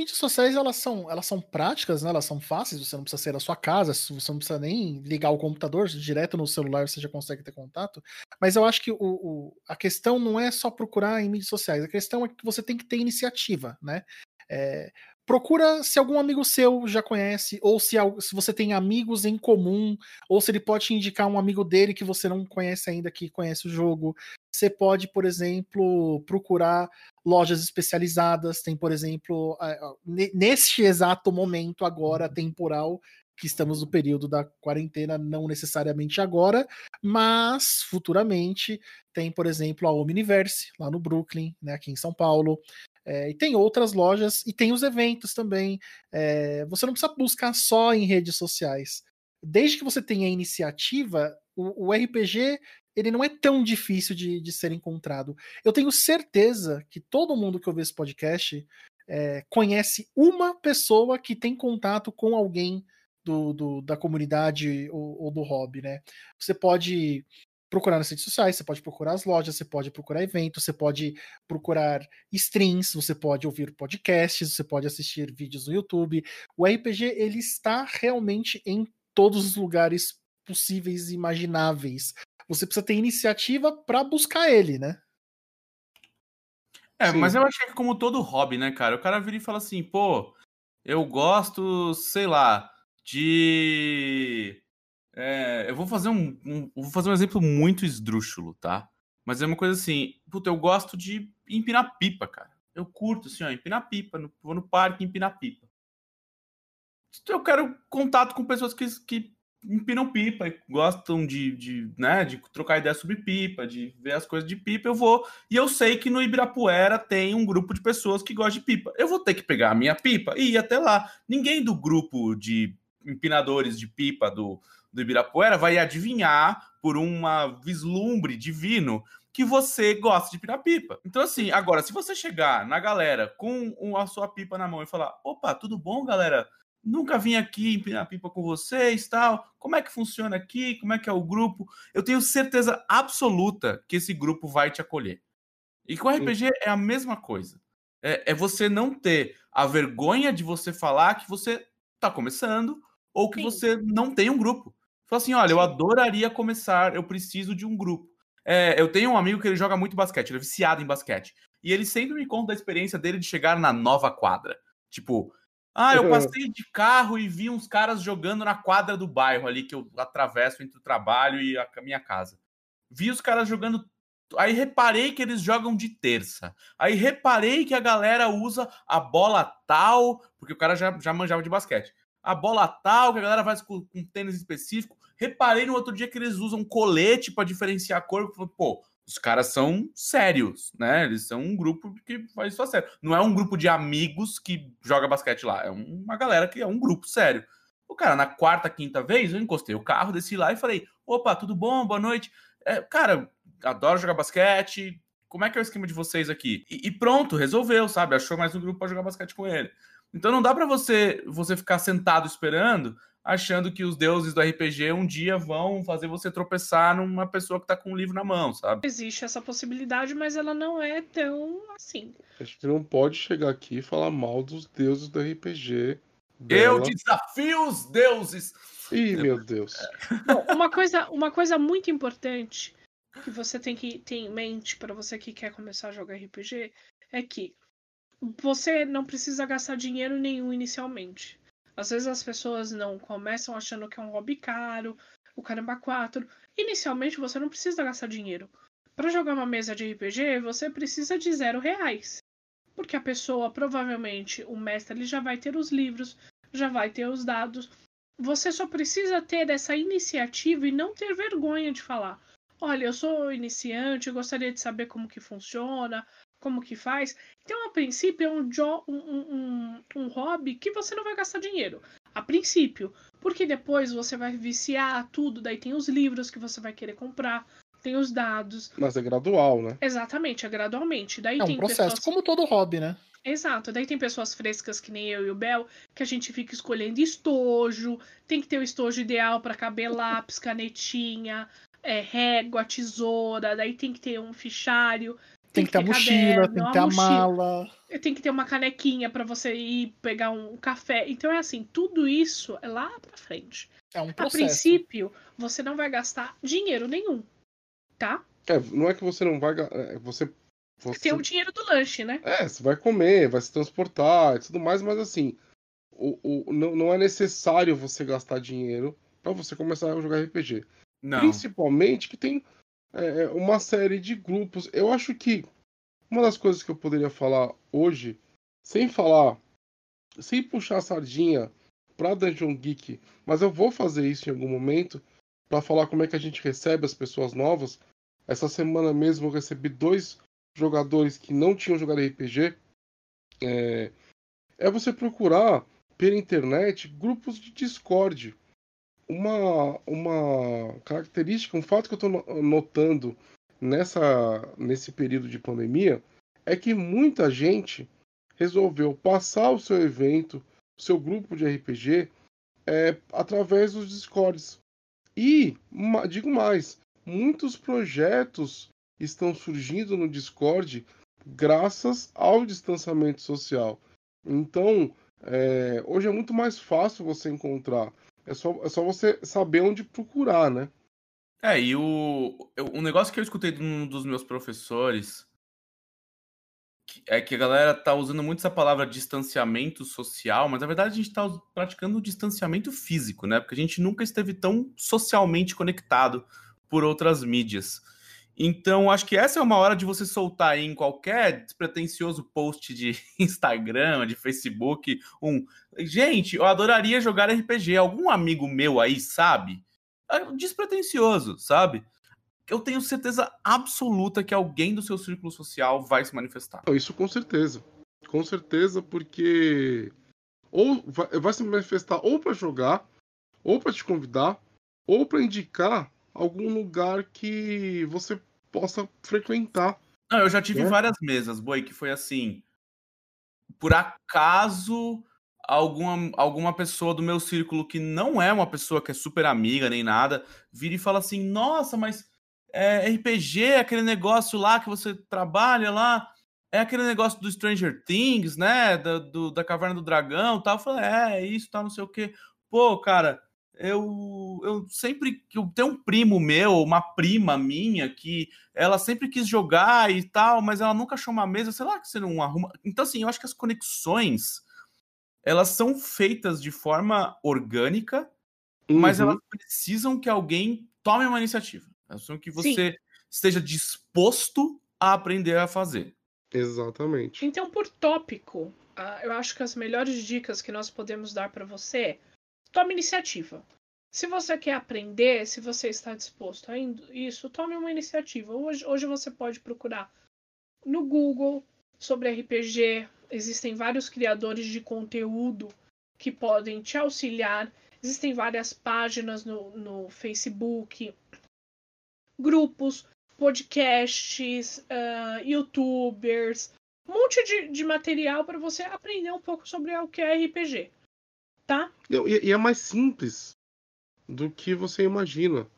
Mídias sociais elas são, elas são práticas, né? Elas são fáceis, você não precisa sair da sua casa, você não precisa nem ligar o computador, direto no celular você já consegue ter contato. Mas eu acho que o, o a questão não é só procurar em mídias sociais, a questão é que você tem que ter iniciativa, né? É, procura se algum amigo seu já conhece, ou se, se você tem amigos em comum, ou se ele pode te indicar um amigo dele que você não conhece ainda, que conhece o jogo. Você pode, por exemplo, procurar lojas especializadas. Tem, por exemplo, neste exato momento agora uhum. temporal que estamos no período da quarentena, não necessariamente agora, mas futuramente tem, por exemplo, a Omniverse lá no Brooklyn, né, aqui em São Paulo. É, e tem outras lojas e tem os eventos também. É, você não precisa buscar só em redes sociais. Desde que você tenha iniciativa, o, o RPG ele não é tão difícil de, de ser encontrado. Eu tenho certeza que todo mundo que ouve esse podcast é, conhece uma pessoa que tem contato com alguém do, do da comunidade ou, ou, do hobby, né? Você pode procurar nas redes sociais, você pode procurar as lojas, você pode procurar eventos, você pode procurar streams, você pode ouvir podcasts, você pode assistir vídeos no YouTube. O RPG ele está realmente em todos os lugares possíveis e imagináveis você precisa ter iniciativa para buscar ele, né? É, Sim. mas eu achei que como todo hobby, né, cara? O cara vira e fala assim, pô, eu gosto, sei lá, de. é, eu vou fazer um, um- Vou fazer um exemplo muito esdrúxulo, tá? Mas é uma coisa assim, puta, eu gosto de empinar pipa, cara. Eu curto, assim, ó, empinar pipa. no- vou no parque empinar pipa. Eu quero contato com pessoas que, que empinam pipa gostam de, de, né, de trocar ideia sobre pipa, de ver as coisas de pipa, eu vou. E eu sei que no Ibirapuera tem um grupo de pessoas que gostam de pipa. Eu vou ter que pegar a minha pipa e ir até lá. Ninguém do grupo de empinadores de pipa do, do Ibirapuera vai adivinhar por uma vislumbre divino que você gosta de empinar pipa. Então, assim, agora, se você chegar na galera com a sua pipa na mão e falar: opa, tudo bom, galera? Nunca vim aqui empinar pipa com vocês, tal. Como é que funciona aqui? Como é que é o grupo? Eu tenho certeza absoluta que esse grupo vai te acolher. E com RPG é a mesma coisa. É, é você não ter a vergonha de você falar que você tá começando ou que Sim. você não tem um grupo. Fala assim, olha, eu adoraria começar, eu preciso de um grupo. É, eu tenho um amigo que ele joga muito basquete, ele é viciado em basquete. E ele sempre me conta da experiência dele de chegar na nova quadra. Tipo, ah, eu passei de carro e vi uns caras jogando na quadra do bairro ali que eu atravesso entre o trabalho e a minha casa. Vi os caras jogando. Aí reparei que eles jogam de terça. Aí reparei que a galera usa a bola tal, porque o cara já, já manjava de basquete. A bola tal, que a galera faz com, com tênis específico. Reparei no outro dia que eles usam colete para diferenciar a cor. Pô, os caras são sérios, né? Eles são um grupo que faz isso a sério. Não é um grupo de amigos que joga basquete lá. É uma galera que é um grupo sério. O cara, na quarta, quinta vez, eu encostei o carro, desci lá e falei: opa, tudo bom? Boa noite. É, cara, adoro jogar basquete. Como é que é o esquema de vocês aqui? E, e pronto, resolveu, sabe? Achou mais um grupo para jogar basquete com ele. Então não dá para você você ficar sentado esperando, achando que os deuses do RPG um dia vão fazer você tropeçar numa pessoa que tá com um livro na mão, sabe? Existe essa possibilidade, mas ela não é tão assim. A gente não pode chegar aqui e falar mal dos deuses do RPG. Eu dela. desafio os deuses. Ih, meu Deus. Bom, uma coisa, uma coisa muito importante que você tem que ter em mente para você que quer começar a jogar RPG é que você não precisa gastar dinheiro nenhum inicialmente. Às vezes as pessoas não começam achando que é um hobby caro, o caramba 4. Inicialmente você não precisa gastar dinheiro. Para jogar uma mesa de RPG, você precisa de zero reais. Porque a pessoa, provavelmente, o mestre ele já vai ter os livros, já vai ter os dados. Você só precisa ter essa iniciativa e não ter vergonha de falar. Olha, eu sou iniciante, eu gostaria de saber como que funciona, como que faz. Então, a princípio, é um, jo- um, um, um- hobby que você não vai gastar dinheiro. A princípio. Porque depois você vai viciar tudo, daí tem os livros que você vai querer comprar, tem os dados. Mas é gradual, né? Exatamente, é gradualmente. Daí É um tem processo, pessoas como todo hobby, né? Exato, daí tem pessoas frescas que nem eu e o Bel, que a gente fica escolhendo estojo, tem que ter o estojo ideal para caber lápis, canetinha, é, régua, tesoura, daí tem que ter um fichário, Tem, que ter a mochila, caderno, tem que ter a mochila, mala. tem que ter uma canequinha para você ir pegar um café. Então é assim, tudo isso é lá pra frente. É um A processo. princípio, você não vai gastar dinheiro nenhum, tá? É, não é que você não vai. ga- é, Você. você... Tem o dinheiro do lanche, né? É, você vai comer, vai se transportar e tudo mais, mas assim, o, o, não, não é necessário você gastar dinheiro pra você começar a jogar RPG. Não. Principalmente que tem é, uma série de grupos. Eu acho que uma das coisas que eu poderia falar hoje, sem falar, sem puxar a sardinha pra Dungeon Geek, mas eu vou fazer isso em algum momento pra falar como é que a gente recebe as pessoas novas. Essa semana mesmo eu recebi dois jogadores que não tinham jogado RPG. É, é você procurar pela internet grupos de Discord uma, uma característica, um fato que eu estou notando nessa, nesse período de pandemia é que muita gente resolveu passar o seu evento, o seu grupo de RPG, é, através dos Discords. E, digo mais, muitos projetos estão surgindo no Discord graças ao distanciamento social. Então, é, hoje é muito mais fácil você encontrar. É só, é só você saber onde procurar, né? É, e o, um negócio que eu escutei de um dos meus professores, é que a galera tá usando muito essa palavra distanciamento social, mas na verdade a gente está praticando o distanciamento físico, né? Porque a gente nunca esteve tão socialmente conectado por outras mídias. Então, acho que essa é uma hora de você soltar em qualquer despretensioso post de Instagram, de Facebook, um. Gente, eu adoraria jogar RPG. Algum amigo meu aí sabe? É despretensioso, sabe? Eu tenho certeza absoluta que alguém do seu círculo social vai se manifestar. Isso com certeza. Com certeza, porque ou vai se manifestar ou para jogar, ou para te convidar, ou para indicar algum lugar que você possa frequentar. Não, eu já tive né? várias mesas, Boi, que foi assim. Por acaso, alguma, alguma pessoa do meu círculo que não é uma pessoa que é super amiga nem nada, vira e fala assim: Nossa, mas é, RPG, aquele negócio lá que você trabalha lá, é aquele negócio do Stranger Things, né? Da, do, da Caverna do Dragão tal. Eu falei: É, é isso, tá, não sei o quê. Pô, cara, eu, eu sempre eu tenho um primo meu, uma prima minha que ela sempre quis jogar e tal, mas ela nunca achou uma mesa, sei lá que você não arruma. Então assim, eu acho que as conexões elas são feitas de forma orgânica, uhum. mas elas precisam que alguém tome uma iniciativa. Elas precisam que você Sim. esteja disposto a aprender a fazer. Exatamente. Então, por tópico, ah, eu acho que as melhores dicas que nós podemos dar para você é tome iniciativa. Se você quer aprender, se você está disposto a isso, tome uma iniciativa. Hoje, hoje você pode procurar no Google sobre RPG. Existem vários criadores de conteúdo que podem te auxiliar. Existem várias páginas no, no Facebook, grupos, podcasts, uh, youtubers, um monte de, de material para você aprender um pouco sobre o que é RPG tá? E, e é mais simples do que você imagina.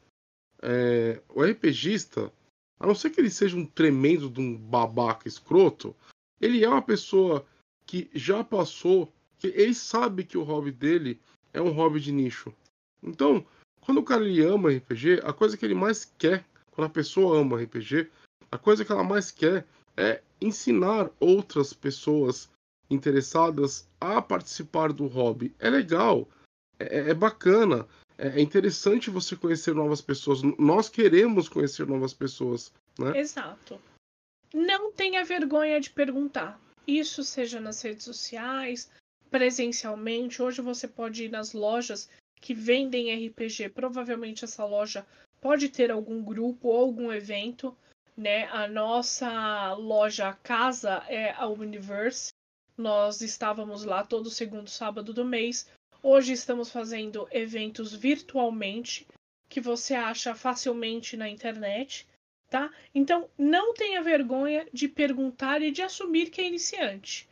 É, o RPGista, a não ser que ele seja um tremendo de um babaca escroto, ele é uma pessoa que já passou, que ele sabe que o hobby dele é um hobby de nicho. Então, quando o cara ele ama RPG, a coisa que ele mais quer, quando a pessoa ama RPG, a coisa que ela mais quer é ensinar outras pessoas interessadas a participar do hobby. É legal, é, é, é bacana, é, é interessante você conhecer novas pessoas. Nós queremos conhecer novas pessoas, né? Exato. Não tenha vergonha de perguntar. Isso seja nas redes sociais, presencialmente. Hoje você pode ir nas lojas que vendem RPG. Provavelmente essa loja pode ter algum grupo ou algum evento. Né? A nossa loja casa é a Universe. Nós estávamos lá todo segundo sábado do mês. Hoje estamos fazendo eventos virtualmente que você acha facilmente na internet, tá? Então não tenha vergonha de perguntar e de assumir que é iniciante,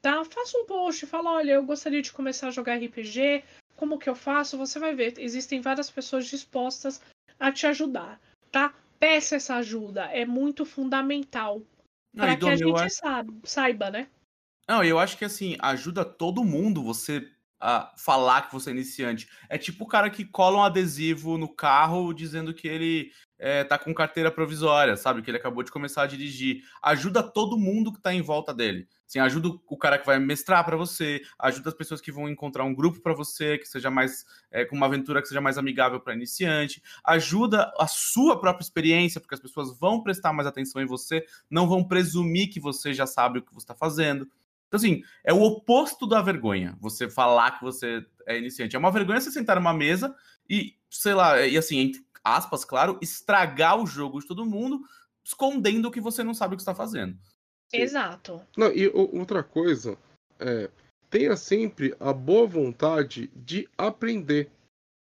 tá? Faça um post, fala, olha, eu gostaria de começar a jogar RPG, como que eu faço? Você vai ver, existem várias pessoas dispostas a te ajudar, tá? Peça essa ajuda, é muito fundamental para que a gente saiba, saiba, né? Não, eu acho que assim, ajuda todo mundo você a falar que você é iniciante. É tipo o cara que cola um adesivo no carro dizendo que ele é, tá com carteira provisória, sabe? Que ele acabou de começar a dirigir. Ajuda todo mundo que tá em volta dele. Assim, ajuda o cara que vai mestrar para você, ajuda as pessoas que vão encontrar um grupo para você, que seja mais é, com uma aventura que seja mais amigável para iniciante, ajuda a sua própria experiência, porque as pessoas vão prestar mais atenção em você, não vão presumir que você já sabe o que você está fazendo. Então, assim, é o oposto da vergonha. Você falar que você é iniciante. É uma vergonha você sentar numa mesa e, sei lá, e assim, entre aspas, claro, estragar o jogo de todo mundo, escondendo que você não sabe o que está fazendo. Exato. Não, e outra coisa, é, tenha sempre a boa vontade de aprender.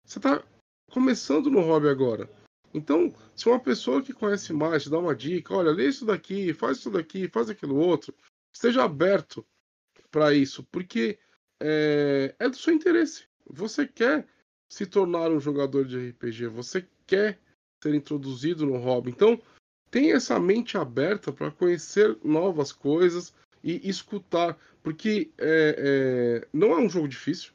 Você está começando no hobby agora. Então, se uma pessoa que conhece mais te dá uma dica, olha, lê isso daqui, faz isso daqui, faz aquilo outro, esteja aberto para isso, porque é, é do seu interesse. Você quer se tornar um jogador de RPG, você quer ser introduzido no hobby. Então, tenha essa mente aberta para conhecer novas coisas e escutar, porque é, é, não é um jogo difícil.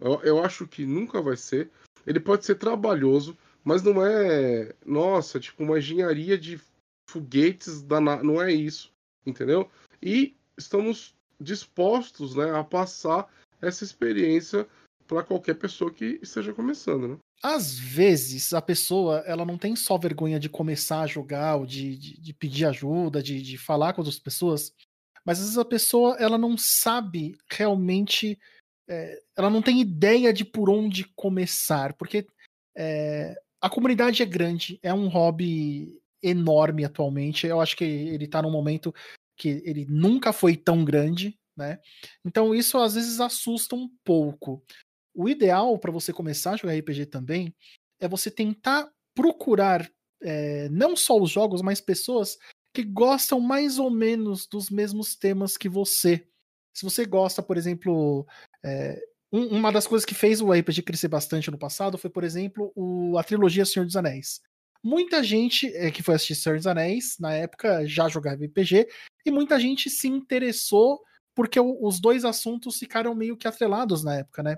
Eu, eu, acho que nunca vai ser. Ele pode ser trabalhoso, mas não é, nossa, tipo uma engenharia de foguetes da não é isso, entendeu? E estamos dispostos né, a passar essa experiência para qualquer pessoa que esteja começando, né? Às vezes a pessoa ela não tem só vergonha de começar a jogar ou de, de, de pedir ajuda, de, de falar com outras pessoas, mas às vezes a pessoa ela não sabe realmente, é, ela não tem ideia de por onde começar, porque é, a comunidade é grande, é um hobby enorme atualmente. Eu acho que ele está num momento que ele nunca foi tão grande, né? Então isso às vezes assusta um pouco. O ideal para você começar a jogar RPG também é você tentar procurar é, não só os jogos, mas pessoas que gostam mais ou menos dos mesmos temas que você. Se você gosta, por exemplo, é, um, uma das coisas que fez o RPG crescer bastante no passado foi, por exemplo, o, a trilogia Senhor dos Anéis. Muita gente é, que foi assistir Senhor dos Anéis, na época, já jogava RPG, e muita gente se interessou porque os dois assuntos ficaram meio que atrelados na época, né?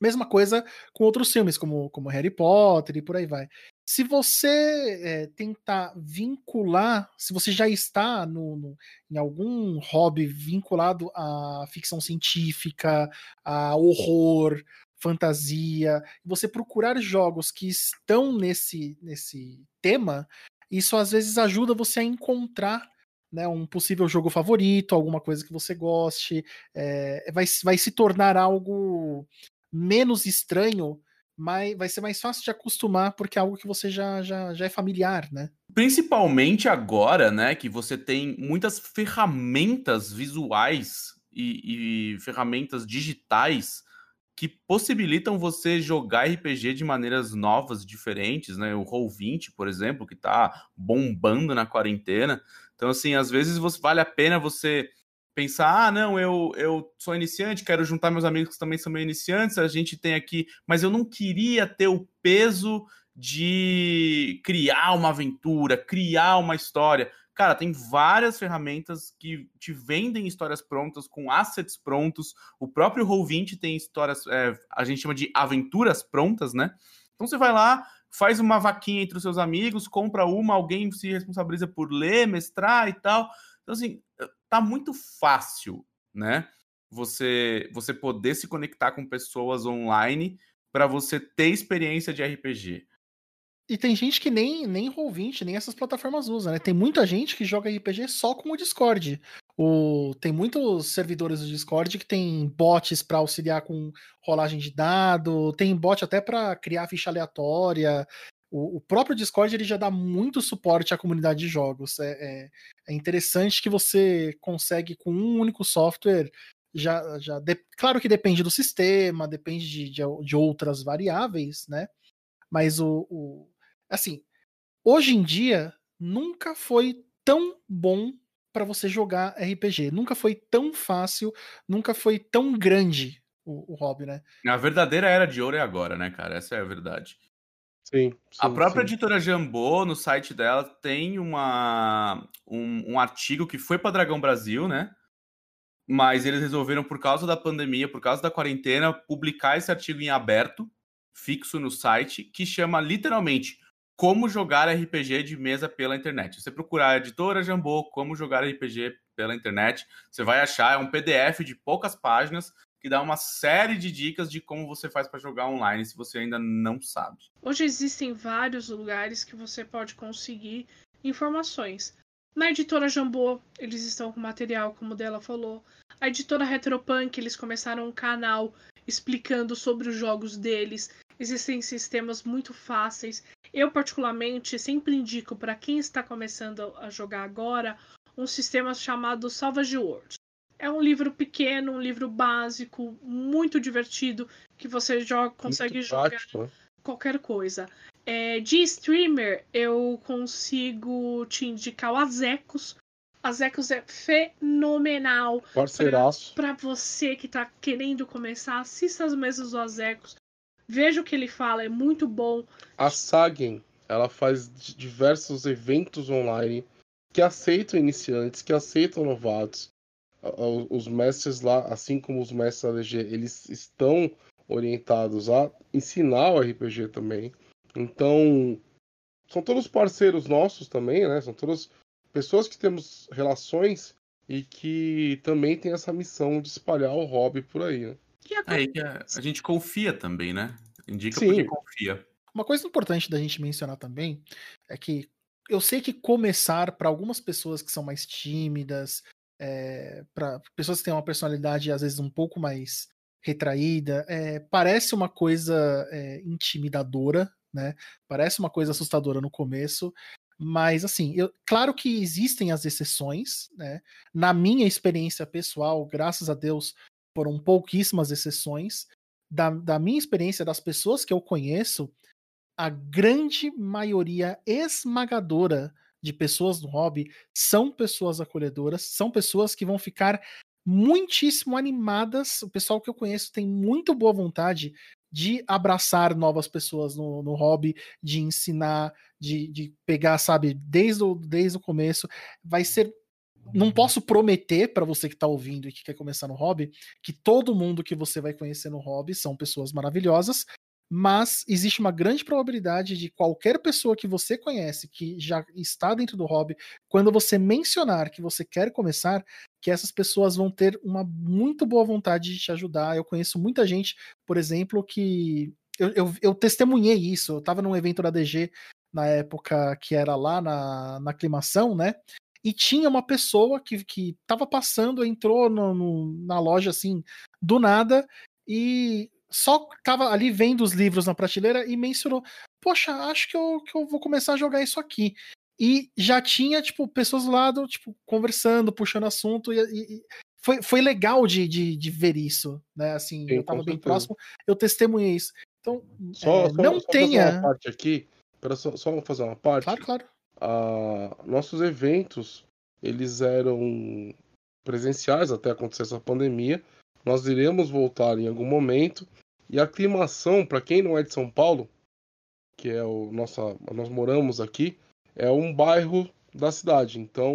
Mesma coisa com outros filmes, como, como Harry Potter e por aí vai. Se você é, tentar vincular, se você já está no, no, em algum hobby vinculado à ficção científica, a horror, fantasia, você procurar jogos que estão nesse, nesse tema, isso às vezes ajuda você a encontrar né, um possível jogo favorito, alguma coisa que você goste, é, vai, vai se tornar algo menos estranho, mas vai ser mais fácil de acostumar porque é algo que você já, já, já é familiar, né? Principalmente agora, né, que você tem muitas ferramentas visuais e, e ferramentas digitais que possibilitam você jogar RPG de maneiras novas, diferentes, né? O Roll20, por exemplo, que tá bombando na quarentena. Então, assim, às vezes você, vale a pena você pensar, ah, não, eu, eu sou iniciante, quero juntar meus amigos que também são meio iniciantes, a gente tem aqui, mas eu não queria ter o peso de criar uma aventura, criar uma história. Cara, tem várias ferramentas que te vendem histórias prontas, com assets prontos. O próprio Roll20 tem histórias, é, a gente chama de aventuras prontas, né? Então você vai lá, faz uma vaquinha entre os seus amigos, compra uma, alguém se responsabiliza por ler, mestrar e tal. Então, assim, tá muito fácil, né? Você, você poder se conectar com pessoas online para você ter experiência de RPG. E tem gente que nem, nem Roll20, nem essas plataformas usa, né? Tem muita gente que joga RPG só com o Discord. O, tem muitos servidores do Discord que tem bots para auxiliar com rolagem de dado, tem bot até para criar ficha aleatória. O, o, próprio Discord ele já dá muito suporte à comunidade de jogos. É, é, é interessante que você consegue com um único software já, já de, claro que depende do sistema, depende de, de, de outras variáveis, né? Mas o, o, assim, hoje em dia nunca foi tão bom para você jogar RPG. Nunca foi tão fácil, nunca foi tão grande o, o hobby, né? A verdadeira era de ouro é agora, né, cara? Essa é a verdade. Sim, sim, a própria sim. editora Jambô, no site dela, tem uma, um, um artigo que foi para Dragão Brasil, né? Mas eles resolveram, por causa da pandemia, por causa da quarentena, publicar esse artigo em aberto, fixo no site, que chama literalmente como jogar RPG de mesa pela internet. Você procurar a editora Jambô, como jogar RPG pela internet, você vai achar, é um PDF de poucas páginas que dá uma série de dicas de como você faz para jogar online se você ainda não sabe. Hoje existem vários lugares que você pode conseguir informações. Na editora Jambô, eles estão com material, como dela falou. A editora Retropunk, eles começaram um canal explicando sobre os jogos deles. Existem sistemas muito fáceis. Eu, particularmente, sempre indico para quem está começando a jogar agora um sistema chamado Salvage Worlds. É um livro pequeno, um livro básico, muito divertido, que você joga, consegue muito jogar prático. Né? qualquer coisa. É, de streamer, eu consigo te indicar o Azecos. Azecos é fenomenal. Parceiraço. Para você que está querendo começar, assista as mesas do Azecos. Veja o que ele fala, é muito bom. A Sagen, ela faz diversos eventos online que aceitam iniciantes, que aceitam novatos. Os mestres lá, assim como os mestres da LG, eles estão orientados a ensinar o RPG também. Então, são todos parceiros nossos também, né? São todas pessoas que temos relações e que também tem essa missão de espalhar o hobby por aí, né? Aí que a, a gente confia também, né? Indica Sim. porque confia. Uma coisa importante da gente mencionar também é que eu sei que começar para algumas pessoas que são mais tímidas, é, para pessoas que têm uma personalidade às vezes um pouco mais retraída, é, parece uma coisa é, intimidadora, né? Parece uma coisa assustadora no começo, mas assim, eu, claro que existem as exceções, né? Na minha experiência pessoal, graças a Deus, foram pouquíssimas exceções. Da, da minha experiência, das pessoas que eu conheço, a grande maioria esmagadora de pessoas no hobby são pessoas acolhedoras, são pessoas que vão ficar muitíssimo animadas. O pessoal que eu conheço tem muito boa vontade de abraçar novas pessoas no, no hobby, de ensinar, de, de pegar, sabe, desde o, desde o começo. Vai ser não posso prometer para você que está ouvindo e que quer começar no hobby que todo mundo que você vai conhecer no hobby são pessoas maravilhosas, mas existe uma grande probabilidade de qualquer pessoa que você conhece que já está dentro do hobby, quando você mencionar que você quer começar, que essas pessoas vão ter uma muito boa vontade de te ajudar. Eu conheço muita gente, por exemplo, que eu, eu, eu testemunhei isso. Eu estava num evento da DG na época que era lá na, na aclimação, né? E tinha uma pessoa que, que tava passando, entrou no, no, na loja assim, do nada, e só tava ali vendo os livros na prateleira e mencionou: Poxa, acho que eu, que eu vou começar a jogar isso aqui. E já tinha, tipo, pessoas do lado, tipo, conversando, puxando assunto, e, e foi, foi legal de, de, de, ver isso, né? Assim, Sim, eu tava bem próximo, eu testemunhei isso. Então, só, é, só, não só tenha. Fazer uma parte aqui, só, só fazer uma parte. Claro, claro. Uh, nossos eventos, eles eram presenciais até acontecer essa pandemia. Nós iremos voltar em algum momento e a aclimação, para quem não é de São Paulo, que é o nossa, nós moramos aqui, é um bairro da cidade. Então,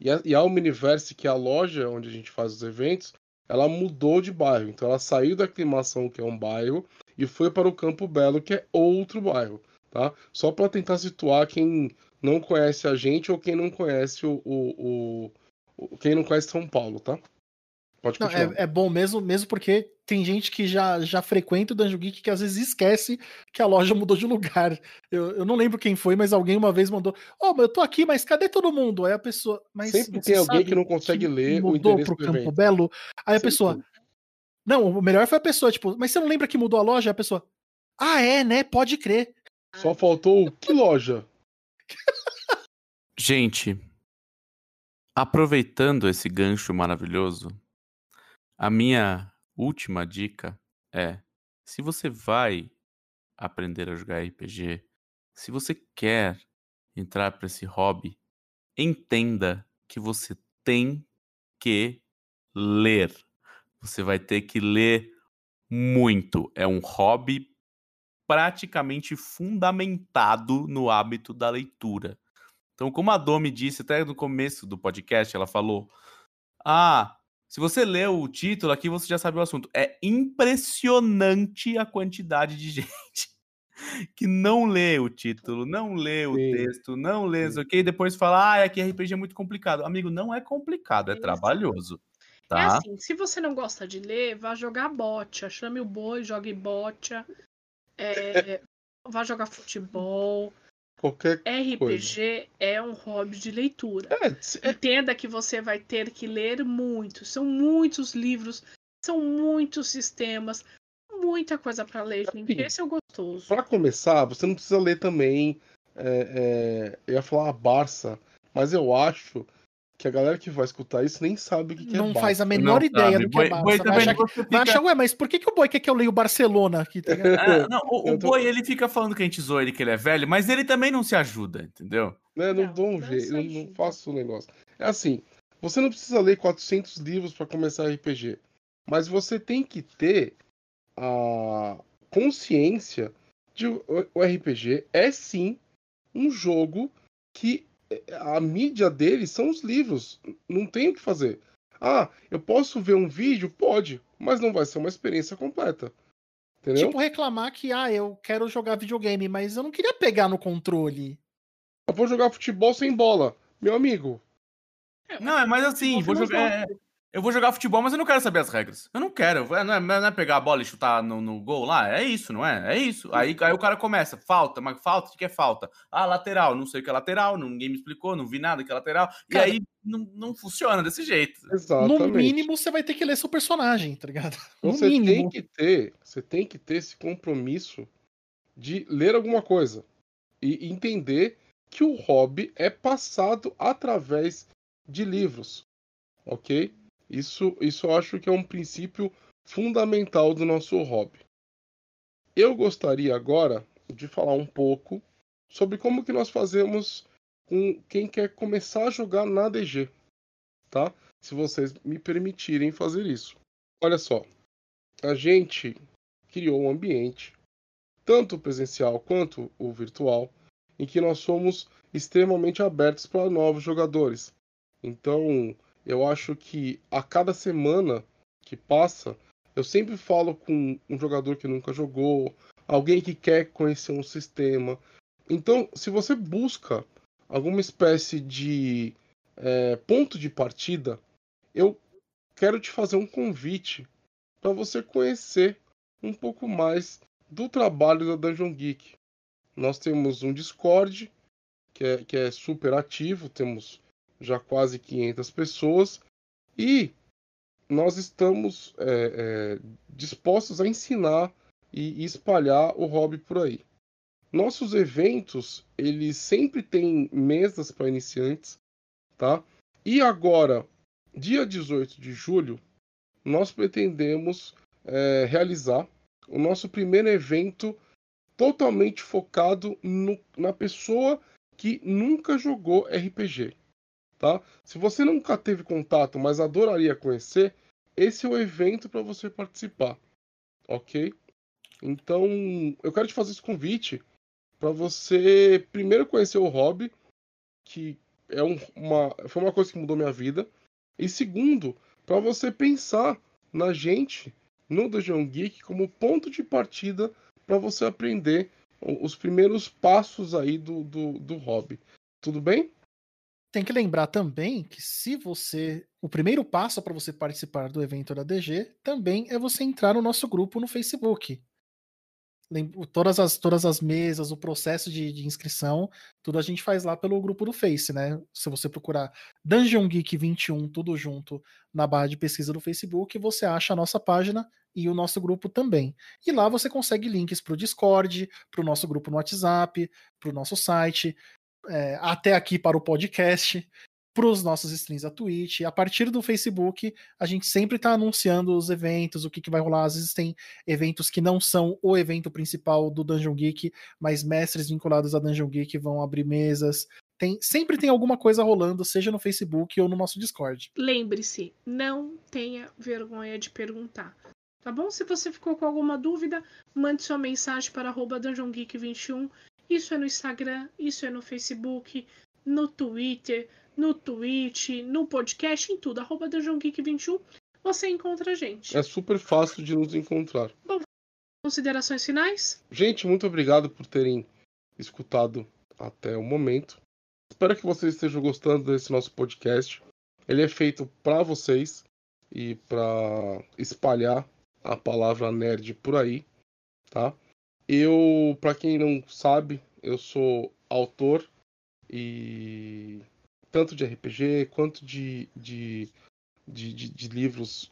e a, e a Omniverse, que é a loja onde a gente faz os eventos, ela mudou de bairro. Então, ela saiu da aclimação, que é um bairro, e foi para o Campo Belo, que é outro bairro, tá? Só para tentar situar quem não conhece a gente ou quem não conhece o, o, o quem não conhece São Paulo, tá? Pode Não, é, é, bom mesmo, mesmo porque tem gente que já, já frequenta o Dungeon Geek que às vezes esquece que a loja mudou de lugar. Eu, eu não lembro quem foi, mas alguém uma vez mandou: Ó, oh, eu tô aqui, mas cadê todo mundo? Aí a pessoa. Mas Sempre tem alguém que não consegue que ler mudou o endereço pro Campo evento. Belo. Aí a pessoa. Não, o melhor foi a pessoa, tipo, mas você não lembra que mudou a loja? A pessoa. Ah, é, né? Pode crer. Só faltou que loja? Gente, aproveitando esse gancho maravilhoso, a minha última dica é: se você vai aprender a jogar RPG, se você quer entrar para esse hobby, entenda que você tem que ler. Você vai ter que ler muito. É um hobby praticamente fundamentado no hábito da leitura. Então, como a Domi disse até no começo do podcast, ela falou: Ah, se você lê o título aqui, você já sabe o assunto. É impressionante a quantidade de gente que não lê o título, não lê o Sim. texto, não lê isso aqui, e depois fala, ah, aqui RPG é muito complicado. Amigo, não é complicado, é, é trabalhoso. É tá? É assim, se você não gosta de ler, vá jogar bote, chame o boi, jogue bote, é, vá jogar futebol, Qualquer RPG coisa. é um hobby de leitura. É, é... Entenda que você vai ter que ler muito. São muitos livros, são muitos sistemas, muita coisa para ler, gente. Assim, Esse é o gostoso. Para começar, você não precisa ler também. É, é, eu ia falar a Barça, mas eu acho que a galera que vai escutar isso nem sabe o que, que não é Não faz a menor não ideia sabe. do que é Barça. Boi vai, achar que, fica... vai achar, ué, mas por que, que o Boi quer que eu leia o Barcelona aqui? Tá é, não, o, o tô... Boi, ele fica falando que a gente zoa ele, que ele é velho, mas ele também não se ajuda, entendeu? É, não, não dou um jeito, não, não faço o negócio. É assim, você não precisa ler 400 livros para começar RPG, mas você tem que ter a consciência de o RPG é sim um jogo que a mídia deles são os livros. Não tem o que fazer. Ah, eu posso ver um vídeo? Pode, mas não vai ser uma experiência completa. Entendeu? Tipo reclamar que, ah, eu quero jogar videogame, mas eu não queria pegar no controle. Eu vou jogar futebol sem bola. Meu amigo, não, é mais assim, vou jogar, é, eu vou jogar futebol, mas eu não quero saber as regras. Eu não quero. Não é, não é pegar a bola e chutar no, no, gol lá? É isso, não é? É isso. Aí, aí o cara começa, falta, mas falta, o que é falta? Ah, lateral, não sei o que é lateral, ninguém me explicou, não vi nada que é lateral. Cara, e aí não, não funciona desse jeito. Exatamente. No mínimo, você vai ter que ler seu personagem, tá ligado? No você mínimo. tem que ter, você tem que ter esse compromisso de ler alguma coisa e entender que o hobby é passado através de livros, ok? Isso, isso eu acho que é um princípio fundamental do nosso hobby. Eu gostaria agora de falar um pouco sobre como que nós fazemos com quem quer começar a jogar na DG, tá? Se vocês me permitirem fazer isso. Olha só, a gente criou um ambiente, tanto presencial quanto o virtual, em que nós somos extremamente abertos para novos jogadores. Então, eu acho que a cada semana que passa, eu sempre falo com um jogador que nunca jogou, alguém que quer conhecer um sistema. Então, se você busca alguma espécie de é, ponto de partida, eu quero te fazer um convite para você conhecer um pouco mais do trabalho da Dungeon Geek. Nós temos um Discord que é, que é super ativo, temos já quase 500 pessoas, e nós estamos é, é, dispostos a ensinar e, espalhar o hobby por aí. Nossos eventos, eles sempre têm mesas para iniciantes, tá? E agora, dia 18 de julho, nós pretendemos é, realizar o nosso primeiro evento totalmente focado no, na pessoa que nunca jogou RPG tá? Se você nunca teve contato, mas adoraria conhecer, esse é o evento para você participar, ok? Então, eu quero te fazer esse convite para você primeiro conhecer o hobby, que é um, uma, foi uma coisa que mudou minha vida, e segundo, para você pensar na gente, no Dungeon Geek, como ponto de partida para você aprender os primeiros passos aí do, do, do hobby. Tudo bem? Tem que lembrar também que se você. O primeiro passo para você participar do evento da DG também é você entrar no nosso grupo no Facebook. Todas as, todas as mesas, o processo de, de inscrição, tudo a gente faz lá pelo grupo do Face, né? Se você procurar Dungeon Geek 21, tudo junto, na barra de pesquisa do Facebook, você acha a nossa página e o nosso grupo também. E lá você consegue links para o Discord, para o nosso grupo no WhatsApp, para o nosso site é, até aqui para o podcast, para os nossos streams da Twitch. A partir do Facebook, a gente sempre está anunciando os eventos, o que, que vai rolar. Às vezes tem eventos que não são o evento principal do Dungeon Geek, mas mestres vinculados a Dungeon Geek vão abrir mesas. Tem, sempre tem alguma coisa rolando, seja no Facebook ou no nosso Discord. Lembre-se, não tenha vergonha de perguntar. Tá bom? Se você ficou com alguma dúvida, mande sua mensagem para arroba DungeonGeek21 isso é no Instagram, isso é no Facebook, no Twitter, no Twitch, no podcast, em tudo. Arroba Geek21, você encontra a gente. É super fácil de nos encontrar. Bom, considerações finais? Gente, muito obrigado por terem escutado até o momento. Espero que vocês estejam gostando desse nosso podcast. Ele é feito para vocês e para espalhar a palavra nerd por aí, tá? Eu, para quem não sabe, eu sou autor e tanto de RPG quanto de, de, de, de, de livros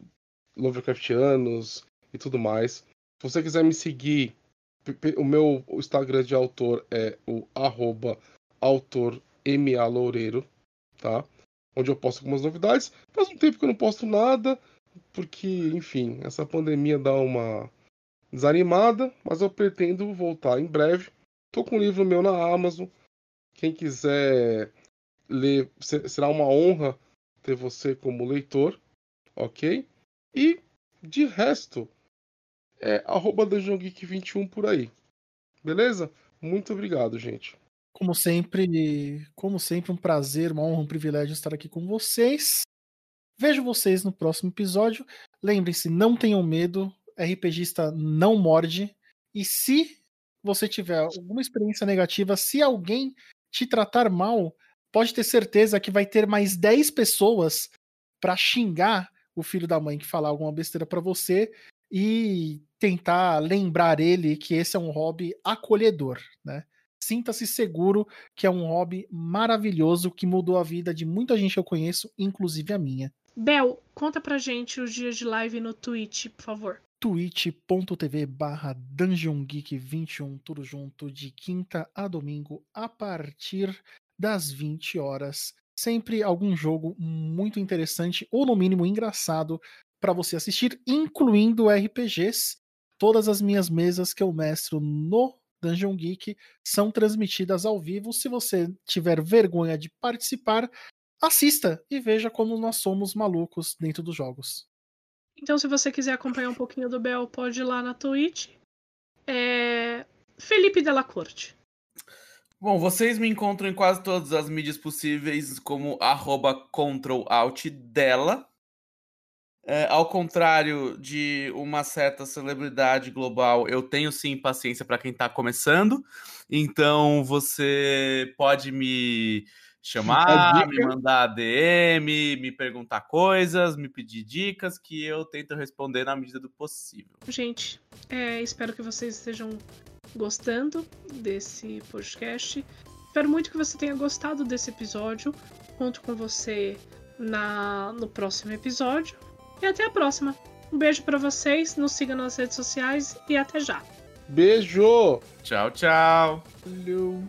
Lovecraftianos e tudo mais. Se você quiser me seguir, o meu Instagram de autor é o arroba autor MA Loureiro, tá? Onde eu posto algumas novidades. Faz um tempo que eu não posto nada, porque, enfim, essa pandemia dá uma desanimada, mas eu pretendo voltar em breve. Tô com um livro meu na Amazon. Quem quiser ler, será uma honra ter você como leitor, ok? E de resto, é arroba DungeonGeek21 por aí. Beleza? Muito obrigado, gente. Como sempre, como sempre, um prazer, uma honra, um privilégio estar aqui com vocês. Vejo vocês no próximo episódio. Lembrem-se, não tenham medo, RPGista não morde. E se você tiver alguma experiência negativa, se alguém te tratar mal, pode ter certeza que vai ter mais 10 pessoas para xingar o filho da mãe que falar alguma besteira para você e tentar lembrar ele que esse é um hobby acolhedor, né? Sinta-se seguro que é um hobby maravilhoso que mudou a vida de muita gente que eu conheço, inclusive a minha. Bel, conta pra gente os dias de live no Twitch, por favor. twitch.tv barra dungeongeek21, tudo junto, de quinta a domingo, a partir das 20 horas. Sempre algum jogo muito interessante, ou no mínimo engraçado, para você assistir, incluindo RPGs. Todas as minhas mesas que eu mestro no Dungeon Geek são transmitidas ao vivo. Se você tiver vergonha de participar, assista e veja como nós somos malucos dentro dos jogos. Então, se você quiser acompanhar um pouquinho do Bel, pode ir lá na Twitch. É... Felipe Della Corte. Bom, vocês me encontram em quase todas as mídias possíveis como arroba dela. É, ao contrário de uma certa celebridade global, eu tenho sim paciência para quem está começando. Então você pode me chamar, me mandar DM, me perguntar coisas, me pedir dicas que eu tento responder na medida do possível. Gente, é, espero que vocês estejam gostando desse podcast. Espero muito que você tenha gostado desse episódio. Conto com você na no próximo episódio. E até a próxima. Um beijo para vocês, nos sigam nas redes sociais e até já. Beijo! Tchau, tchau. Valeu.